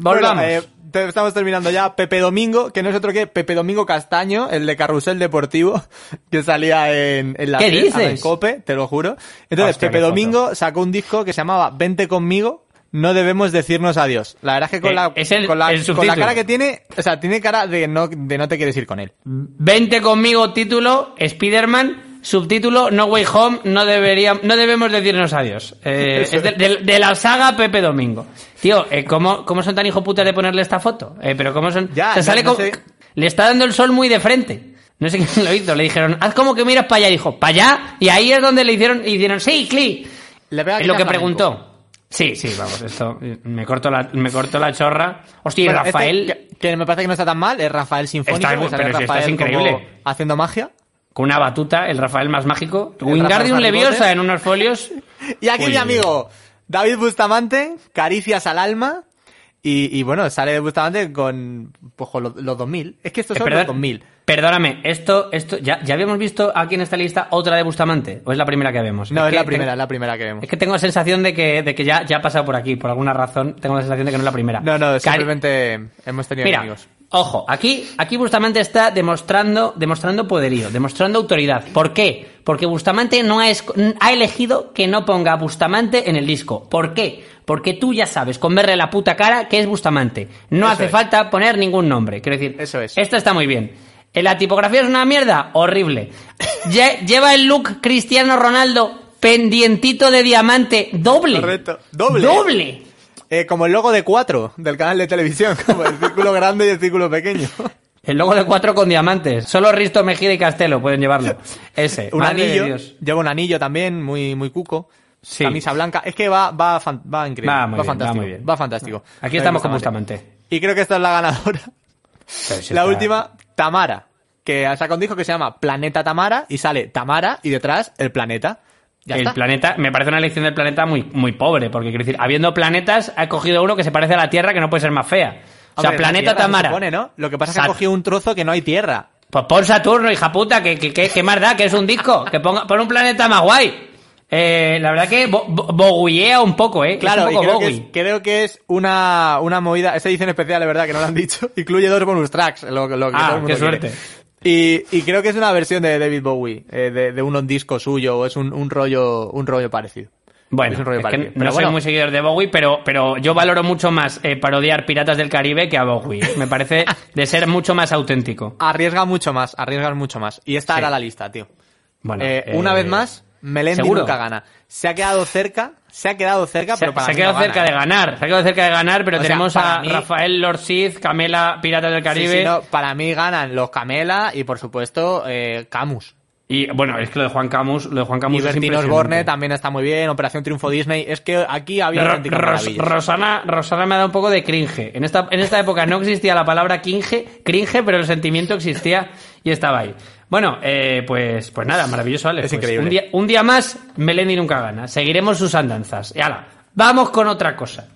volvamos. Bueno, eh, estamos terminando ya. Pepe Domingo, que no es otro que Pepe Domingo Castaño, el de Carrusel Deportivo, que salía en, en la ¿Qué dices? en Cope, te lo juro. Entonces, Hostia, Pepe Domingo sacó un disco que se llamaba Vente conmigo, no debemos decirnos adiós. La verdad es que con, Eh, la, es el- con, la, el con la subtítulo. cara que tiene, o sea, tiene cara de no, de no te quieres ir con él. Vente conmigo, título, Spider-Man, subtítulo, No Way Home, no, debería, no debemos decirnos adiós. Eh, es de, de- de la saga Pepe Domingo. Tío, eh, ¿cómo, ¿cómo son tan hijo puta de ponerle esta foto? Eh, pero ¿cómo son...? Ya, no- sale no como-. Le está dando el sol muy de frente. No sé quién lo hizo. Le dijeron, haz como que miras para allá. Dijo, ¿para allá? Y ahí es donde le hicieron, y dijeron, sí, Cli. Le pega Es lo que flamenco. preguntó. Sí, sí, vamos, esto, me corto la, me corto la chorra. Hostia, Bueno, este, Rafael, que, que me parece que no está tan mal, es Rafael Sinfónico, Está- pero si es Rafael increíble. haciendo magia. con una batuta, el Rafael más mágico. Wingardium Rafael Leviosa en unos folios. Y aquí Uy, mi amigo David Bustamante, Caricias al alma. Y, y bueno, sale Bustamante con, pues, con los, los 2000. Es que estos son perdón- los 2000. Perdóname, esto, esto, ¿ya, ¿ya habíamos visto aquí en esta lista otra de Bustamante? ¿O es la primera que vemos? No, es, la primera, es la primera que vemos. Es que tengo la sensación de que, de que ya, ya ha pasado por aquí, por alguna razón. Tengo la sensación de que no es la primera. No, no, Cari- simplemente hemos tenido Mira, amigos. ojo, aquí, aquí Bustamante está demostrando, demostrando poderío, demostrando autoridad. ¿Por qué? Porque Bustamante no ha, ha elegido que no ponga Bustamante en el disco. ¿Por qué? Porque tú ya sabes, con verle la puta cara, que es Bustamante. No Eso hace es. falta poner ningún nombre. Quiero decir, Eso es. Esta está muy bien. ¿En ¿La tipografía es una mierda? Horrible. Lle- Lleva el look Cristiano Ronaldo pendientito de diamante doble. Correcto. Doble. Doble. Eh, como el logo de 4 del canal de televisión, como el círculo grande y el círculo pequeño. El logo de cuatro con diamantes. Solo Risto Mejida y Castelo pueden llevarlo. Ese. un Madre anillo, Dios. lleva un anillo también, muy, muy cuco. Sí. Camisa blanca. Es que va, va, fan- va increíble. Va Va, muy bien, fantástico. va muy bien. Va fantástico. Aquí estamos con Bustamante. Y creo que esta es la ganadora. Si la está- última, Tamara. Que saca un disco que se llama Planeta Tamara y sale Tamara y detrás el planeta. Ya el está. planeta, me parece una elección del planeta muy, muy pobre, porque quiero decir, habiendo planetas, ha cogido uno que se parece a la Tierra que no puede ser más fea. O sea, Hombre, planeta Tamara. supone, ¿no? Lo que pasa es que ha cogido un trozo que no hay tierra. Pues pon Saturno, hija puta, que, que, que, que más da, que es un disco. Que ponga, pon un planeta más guay. Eh, la verdad que bo- un poco, ¿eh? Claro, es un poco creo que, es, creo que es una, una movida, esa edición especial, de verdad, que no lo han dicho, incluye dos bonus tracks, lo, lo que Ah, todo el mundo qué quiere. suerte. Y, y creo que es una versión de David Bowie, eh, de, de un disco suyo, o es un, un rollo, un rollo parecido. Bueno, Es un rollo es parecido. no Pero soy bueno. muy seguidor de Bowie, pero, pero yo valoro mucho más eh, parodiar Piratas del Caribe que a Bowie. Me parece de ser mucho más auténtico. Arriesga mucho más, arriesgas mucho más. Y esta Sí. era la lista, tío. Bueno, Eh, eh, una vez más, Melendi ¿seguro? nunca gana. Se ha quedado cerca, se ha quedado cerca, Se, pero para se ha quedado no gana, cerca de ¿eh? ganar, se ha quedado cerca de ganar, pero O tenemos a mí- Rafael Lord Sith, Camela Piratas del Caribe. sí, no, para mí ganan los Camela y por supuesto eh, Camus. Y bueno, es que lo de Juan Camus, lo de Juan Camus impresionante. Osborne también está muy bien, Operación Triunfo Disney. Es que aquí había Ro- Ros-. Rosana, Rosana me ha dado un poco de cringe. En esta, en esta época no existía la palabra cringe, cringe, pero el sentimiento existía y estaba ahí. Bueno, eh, pues, pues nada, maravilloso, Alex. Es Pues increíble. Un día, un día más, Melendi nunca gana. Seguiremos sus andanzas. Y ala, vamos con otra cosa.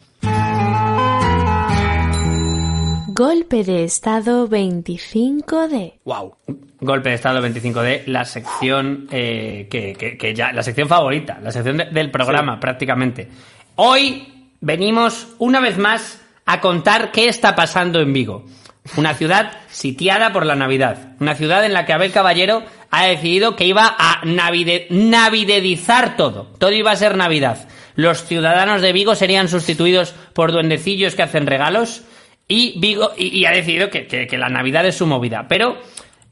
Golpe de Estado 25D. Wow. Golpe de Estado 25D, la sección eh, que, que- que ya, la sección favorita, la sección de- del programa prácticamente. Hoy venimos una vez más a contar qué está pasando en Vigo. Una ciudad sitiada por la Navidad. Una ciudad en la que Abel Caballero ha decidido que iba a navide- navidedizar todo. Todo iba a ser Navidad. Los ciudadanos de Vigo serían sustituidos por duendecillos que hacen regalos. Y Vigo, y, y ha decidido que, que- que la Navidad es su movida. Pero,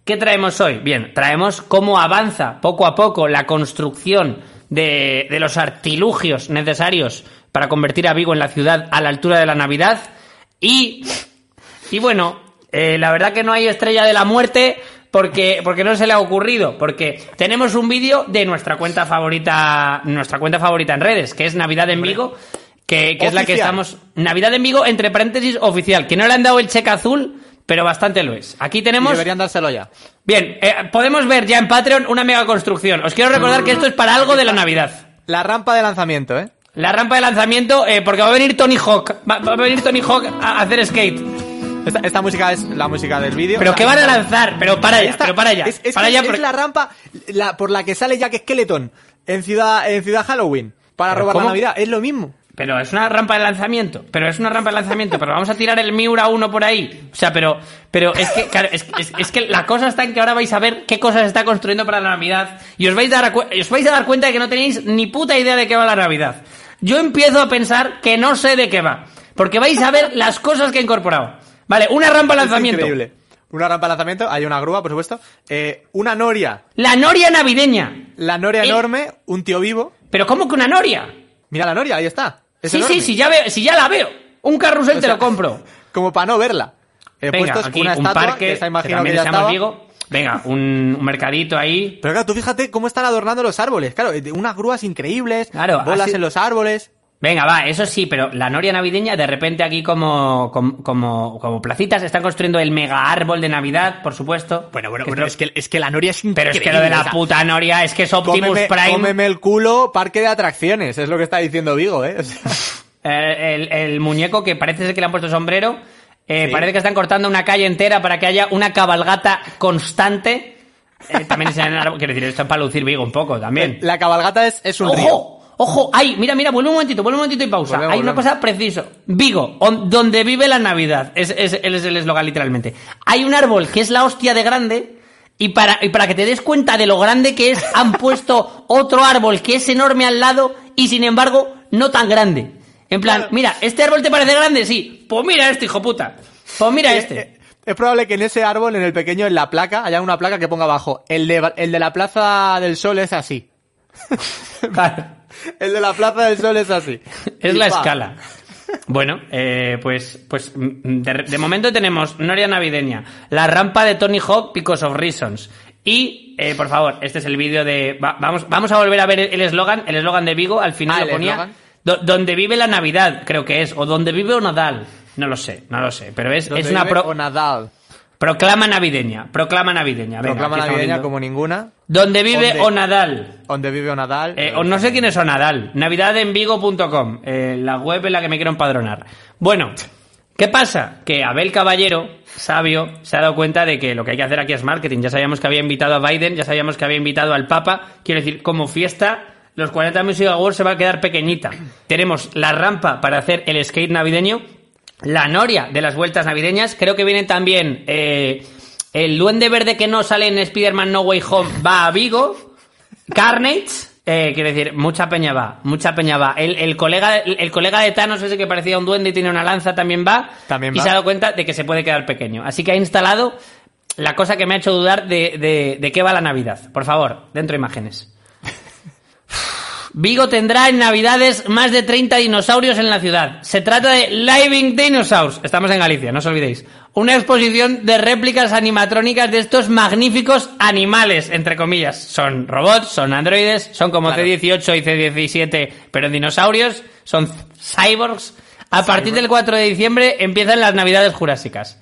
¿qué traemos hoy? Bien, traemos cómo avanza poco a poco la construcción de, de los artilugios necesarios para convertir a Vigo en la ciudad a la altura de la Navidad. Y, y bueno, eh, la verdad que no hay estrella de la muerte porque, porque no se le ha ocurrido. Porque tenemos un vídeo de nuestra cuenta favorita, nuestra cuenta favorita en redes, que es Navidad en Vigo. Que, que es la que estamos. Navidad en Vigo, entre paréntesis, oficial. Que no le han dado el cheque azul, pero bastante lo es. Aquí Y tenemos. deberían dárselo ya. Bien, eh, podemos ver ya en Patreon una mega construcción. Os quiero recordar que esto es para algo de la Navidad. La rampa de lanzamiento, ¿eh? La rampa de lanzamiento, eh, porque va a venir Tony Hawk. Va, va a venir Tony Hawk a hacer skate. Esta, esta música es la música del vídeo. Pero O sea, ¿qué van a lanzar? Pero para allá, pero para allá. Es, es para que allá es porque- la rampa la, por la que sale Jack Skeleton en Ciudad, en Ciudad Halloween para ¿Pero robar cómo? la Navidad. Es lo mismo. Pero es una rampa de lanzamiento. Pero es una rampa de lanzamiento. Pero vamos a tirar el Miura 1 por ahí. O sea, pero, pero es que, claro, es, es- es que la cosa está en que ahora vais a ver qué cosas está construyendo para la Navidad. Y os vais, a dar, os vais a dar cuenta de que no tenéis ni puta idea de qué va la Navidad. Yo empiezo a pensar que no sé de qué va. Porque vais a ver las cosas que he incorporado. Vale, una rampa lanzamiento. increíble. Una rampa de lanzamiento, hay una grúa, por supuesto. Eh, una noria. La noria navideña. La noria Eh. enorme, un tío vivo. Pero ¿cómo que una noria? Mira la noria, ahí está. Es sí, enorme. sí, sí, ya, veo, si ya la veo. Un carrusel te sea, lo compro. Como para no verla. He Venga, puesto aquí una un estatua, parque, que también ya se llama estaba. Vigo. Venga, un, un mercadito ahí. Pero claro, tú fíjate cómo están adornando los árboles. Claro, unas grúas increíbles, Claro, bolas así- en los árboles. Venga, va, eso sí, pero la noria navideña, de repente aquí como, como, como, como placitas, están construyendo el mega árbol de Navidad, por supuesto. Bueno, bueno, Que bueno, es que, es que la noria es Pero es que lo de la puta noria es que es Optimus cómeme, Prime. cómeme el culo, parque de atracciones. Es lo que está diciendo Vigo, ¿eh? O sea, Eh, el, el muñeco que parece ser que le han puesto sombrero. eh, Sí. Parece que están cortando una calle entera para que haya una cabalgata constante. Eh, también el árbol. Quiero decir, esto es para lucir Vigo un poco también. la cabalgata es, es un río. ¡Ojo! ¡Ojo! ¡Ay! Mira, mira, vuelve un momentito, vuelve un momentito y pausa. Volvemos, Hay una cosa preciso. Vigo, on- donde vive la Navidad. Es, es, es el eslogan literalmente. Hay un árbol que es la hostia de grande. Y para, y para que te des cuenta de lo grande que es, han puesto otro árbol que es enorme al lado y sin embargo no tan grande. En plan, mira, ¿este árbol te parece grande? Sí. Pues mira este, hijo puta. Pues mira este. eh, Es probable que en ese árbol, en el pequeño, en la placa, haya una placa que ponga abajo. El de, el de la Plaza del Sol es así. Claro. El de la Plaza del Sol es así. Es Y la pa. escala. Bueno, eh, pues, pues mm, de, de momento tenemos Noria Navideña, la rampa de Tony Hawk, Because of Reasons. Y, eh, por favor, este es el vídeo de... va- vamos, vamos a volver a ver el eslogan, el eslogan de Vigo, al final Ah, lo ponía... do- donde vive la Navidad, creo que es, o donde vive o Nadal. No lo sé, no lo sé, pero es, Donde es una vive pro... O Nadal. Proclama navideña, proclama navideña. Venga, Proclama navideña como ninguna. Donde vive Donde- Onadal. Donde vive Nadal. Eh, o no sé quién es Onadal. Navidadenvigo.com, eh, la web en la que me quiero empadronar. Bueno, ¿qué pasa? Que Abel Caballero, sabio, se ha dado cuenta de que lo que hay que hacer aquí es marketing. Ya sabíamos que había invitado a Biden, ya sabíamos que había invitado al Papa. Quiero decir, como fiesta, los 40 Music Awards se va a quedar pequeñita. Tenemos la rampa para hacer el skate navideño, la noria de las vueltas navideñas. Creo que viene también eh, el duende verde que no sale en Spider-Man No Way Home, va a Vigo. Carnage, eh, quiero decir, mucha peña va, mucha peña va. El, el colega, el, el colega de Thanos, ese que parecía un duende y tiene una lanza, también va. También y va. se ha dado cuenta de que se puede quedar pequeño. Así que ha instalado la cosa que me ha hecho dudar de, de, de qué va la Navidad. Por favor, dentro imágenes. Vigo tendrá en Navidades más de 30 dinosaurios en la ciudad. Se trata de Living Dinosaurs. Estamos en Galicia, no os olvidéis. Una exposición de réplicas animatrónicas de estos magníficos animales, entre comillas. Son robots, son androides, son como Claro. C-18 y C-17, pero dinosaurios, son cyborgs. A partir del 4 de diciembre empiezan las Navidades jurásicas.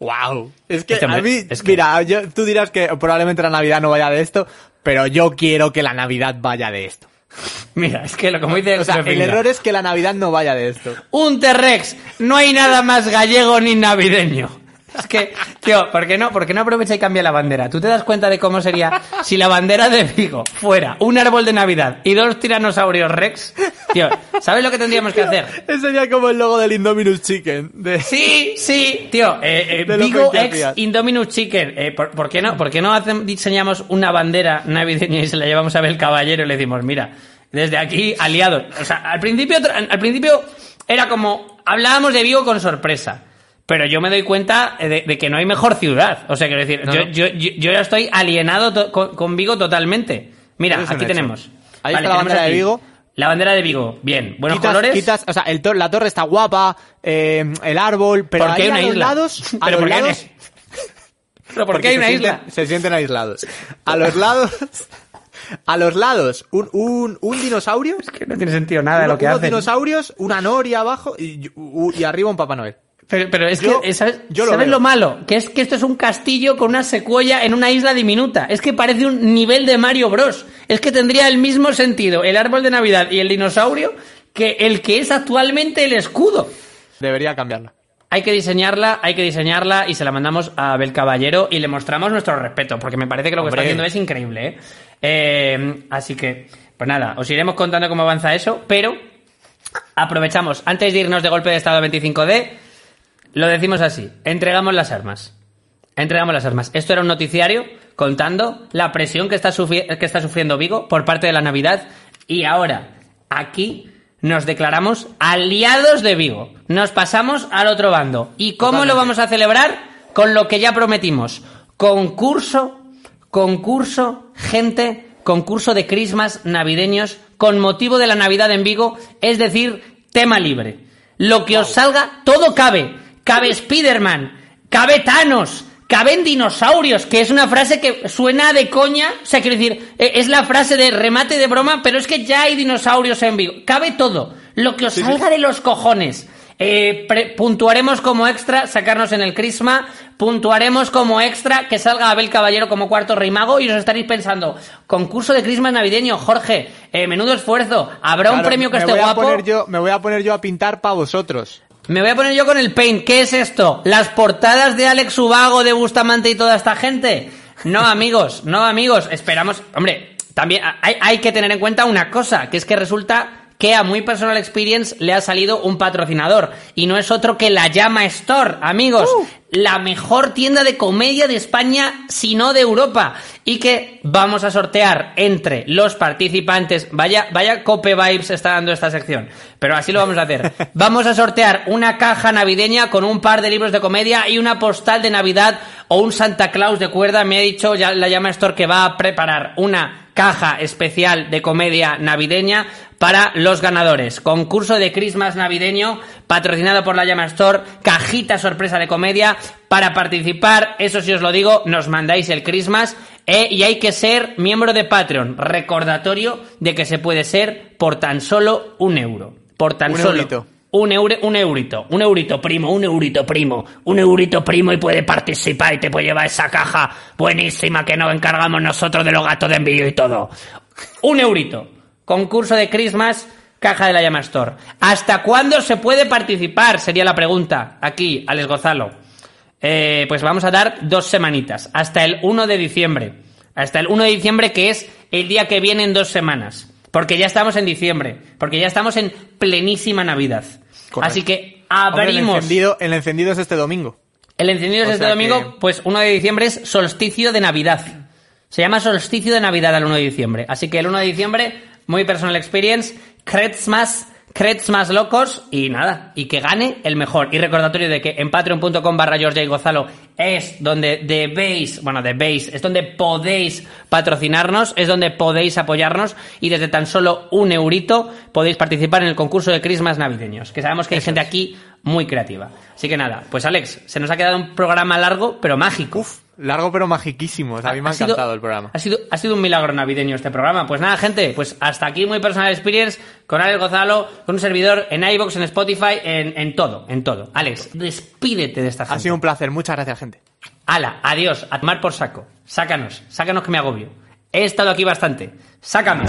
¡Wow! Es que Este a mí, es que- mira, yo- tú dirás que probablemente la Navidad no vaya de esto, pero yo quiero que la Navidad vaya de esto. Mira, es que lo como dice O sea, el error es que la Navidad no vaya de esto. Un T-Rex. No hay nada más gallego ni navideño. Es que, tío, ¿por qué no? ¿Por qué no aprovecha y cambia la bandera? ¿Tú te das cuenta de cómo sería si la bandera de Vigo fuera un árbol de Navidad y dos tiranosaurios Rex? Tío, ¿sabes lo que tendríamos que hacer? Ese sería como el logo del Indominus Chicken. De... Sí, sí, tío. Eh, eh, Vigo ex. Indominus Chicken. Eh, ¿por, por qué no? ¿Por qué no hacen- diseñamos una bandera navideña y se la llevamos a Bel Caballero y le decimos, mira, desde aquí aliados? O sea, al principio, al principio era como hablábamos de Vigo con sorpresa. Pero yo me doy cuenta de, de que no hay mejor ciudad. O sea, quiero decir, No, yo, no. yo, yo, yo ya estoy alienado to- con, con Vigo totalmente. Mira, es aquí tenemos. Ahí está la bandera de Vigo. La bandera de Vigo. Bien. Buenos quitas, colores. quitas- o sea, el tor- la torre está guapa, eh, el árbol, pero ¿Por qué ahí hay una a los isla? lados, a ¿Pero los lados, ¿Pero por qué hay se una sienten- isla? Se sienten aislados. A los lados, a los lados, un, un, un dinosaurio, Que no tiene sentido nada de uno- lo que unos hacen. dinosaurios, una noria abajo y, y arriba un Papá Noel. Pero, pero es Yo- que, ¿sabes, yo lo ¿sabes veo. lo malo? Que es que esto es un castillo con una secuoya en una isla diminuta. Es que parece un nivel de Mario Bros. Es que tendría el mismo sentido el árbol de Navidad y el dinosaurio que el que es actualmente el escudo. Debería cambiarla. Hay que diseñarla, hay que diseñarla y se la mandamos a Abel Caballero y le mostramos nuestro respeto, porque me parece que lo que está haciendo es increíble, ¿eh? Eh, Así que, pues nada, os iremos contando cómo avanza eso, pero aprovechamos, antes de irnos de golpe de estado 25D, lo decimos así, entregamos las armas. Entregamos las armas. Esto era un noticiario contando la presión que está, sufri- que está sufriendo Vigo por parte de la Navidad y ahora aquí nos declaramos aliados de Vigo. Nos pasamos al otro bando. ¿Y cómo lo vamos a celebrar? Con lo que ya prometimos. Concurso, concurso, gente, concurso de crismas navideños con motivo de la Navidad en Vigo, es decir, tema libre. Lo que os salga, todo cabe. Cabe Spider-Man, cabe Thanos, caben dinosaurios, que es una frase que suena de coña, o sea, quiero decir, eh, es la frase de remate de broma, pero es que ya hay dinosaurios en Vigo. Cabe todo, lo que os salga de los cojones. Eh, pre- puntuaremos como extra sacarnos en el crisma, puntuaremos como extra que salga Abel Caballero como cuarto rey mago y os estaréis pensando, concurso de crisma navideño, Jorge, eh, menudo esfuerzo, habrá un premio que esté guapo. poner yo, me voy a poner yo a pintar para vosotros. Me voy a poner yo con el paint. ¿Qué es esto? ¿Las portadas de Alex Ubago, de Bustamante y toda esta gente? No, amigos, no, amigos. Esperamos. Hombre, también hay, hay que tener en cuenta una cosa, que es que resulta que a Muy Personal Experience le ha salido un patrocinador. Y no es otro que la Llama Store, amigos. La mejor tienda de comedia de España, si no de Europa. Y que vamos a sortear entre los participantes. Vaya, vaya cope vibes está dando esta sección. Pero así lo vamos a hacer. Vamos a sortear una caja navideña con un par de libros de comedia y una postal de Navidad o un Santa Claus de cuerda. Me ha dicho ya la llama Store que va a preparar una caja especial de comedia navideña para los ganadores. Concurso de Christmas navideño patrocinado por la Llama Store, cajita sorpresa de comedia. Para participar, eso sí os lo digo, nos mandáis el Christmas eh, y hay que ser miembro de Patreon. Recordatorio de que se puede ser por tan solo un euro. Por tan Un solo eurito. un euro, un eurito, un eurito primo, un eurito primo, un eurito primo y puede participar y te puede llevar esa caja buenísima que nos encargamos nosotros de los gatos de envío y todo. Un eurito. Concurso de Christmas, caja de la Llama Store. ¿Hasta cuándo se puede participar? Sería la pregunta. Aquí, Alex Gozalo. Eh, pues vamos a dar dos semanitas. Hasta el 1 de diciembre. Hasta el 1 de diciembre, que es el día que viene en dos semanas. Porque ya estamos en diciembre. Porque ya estamos en plenísima Navidad. Correcto. Así que Hombre, el, abrimos. encendido, el encendido es este domingo. El encendido es O este domingo, que- pues 1 de diciembre es solsticio de Navidad. Se llama solsticio de Navidad al 1 de diciembre. Así que el 1 de diciembre, muy personal experience, Christmas, Christmas locos y nada, y que gane el mejor. Y recordatorio de que en patreon.com barra Georgia y Gozalo es donde debéis, bueno, debéis, es donde podéis patrocinarnos, es donde podéis apoyarnos y desde tan solo un eurito podéis participar en el concurso de Christmas navideños, que sabemos que hay gente aquí muy creativa. Así que nada, pues Alex, se nos ha quedado un programa largo pero mágico. Largo pero magiquísimo. O sea, a mí me ha, sido- encantado el programa. Ha sido, ha sido un milagro navideño este programa. Pues nada, gente, pues hasta aquí muy personal experience con Alex Gozalo, con un servidor en iBox, en Spotify, en, en todo, en todo. Alex, despídete de esta gente. Ha sido un placer. Muchas gracias, gente. Ala, adiós, a tomar por saco. Sácanos, sácanos que me agobio. He estado aquí bastante. Sácame.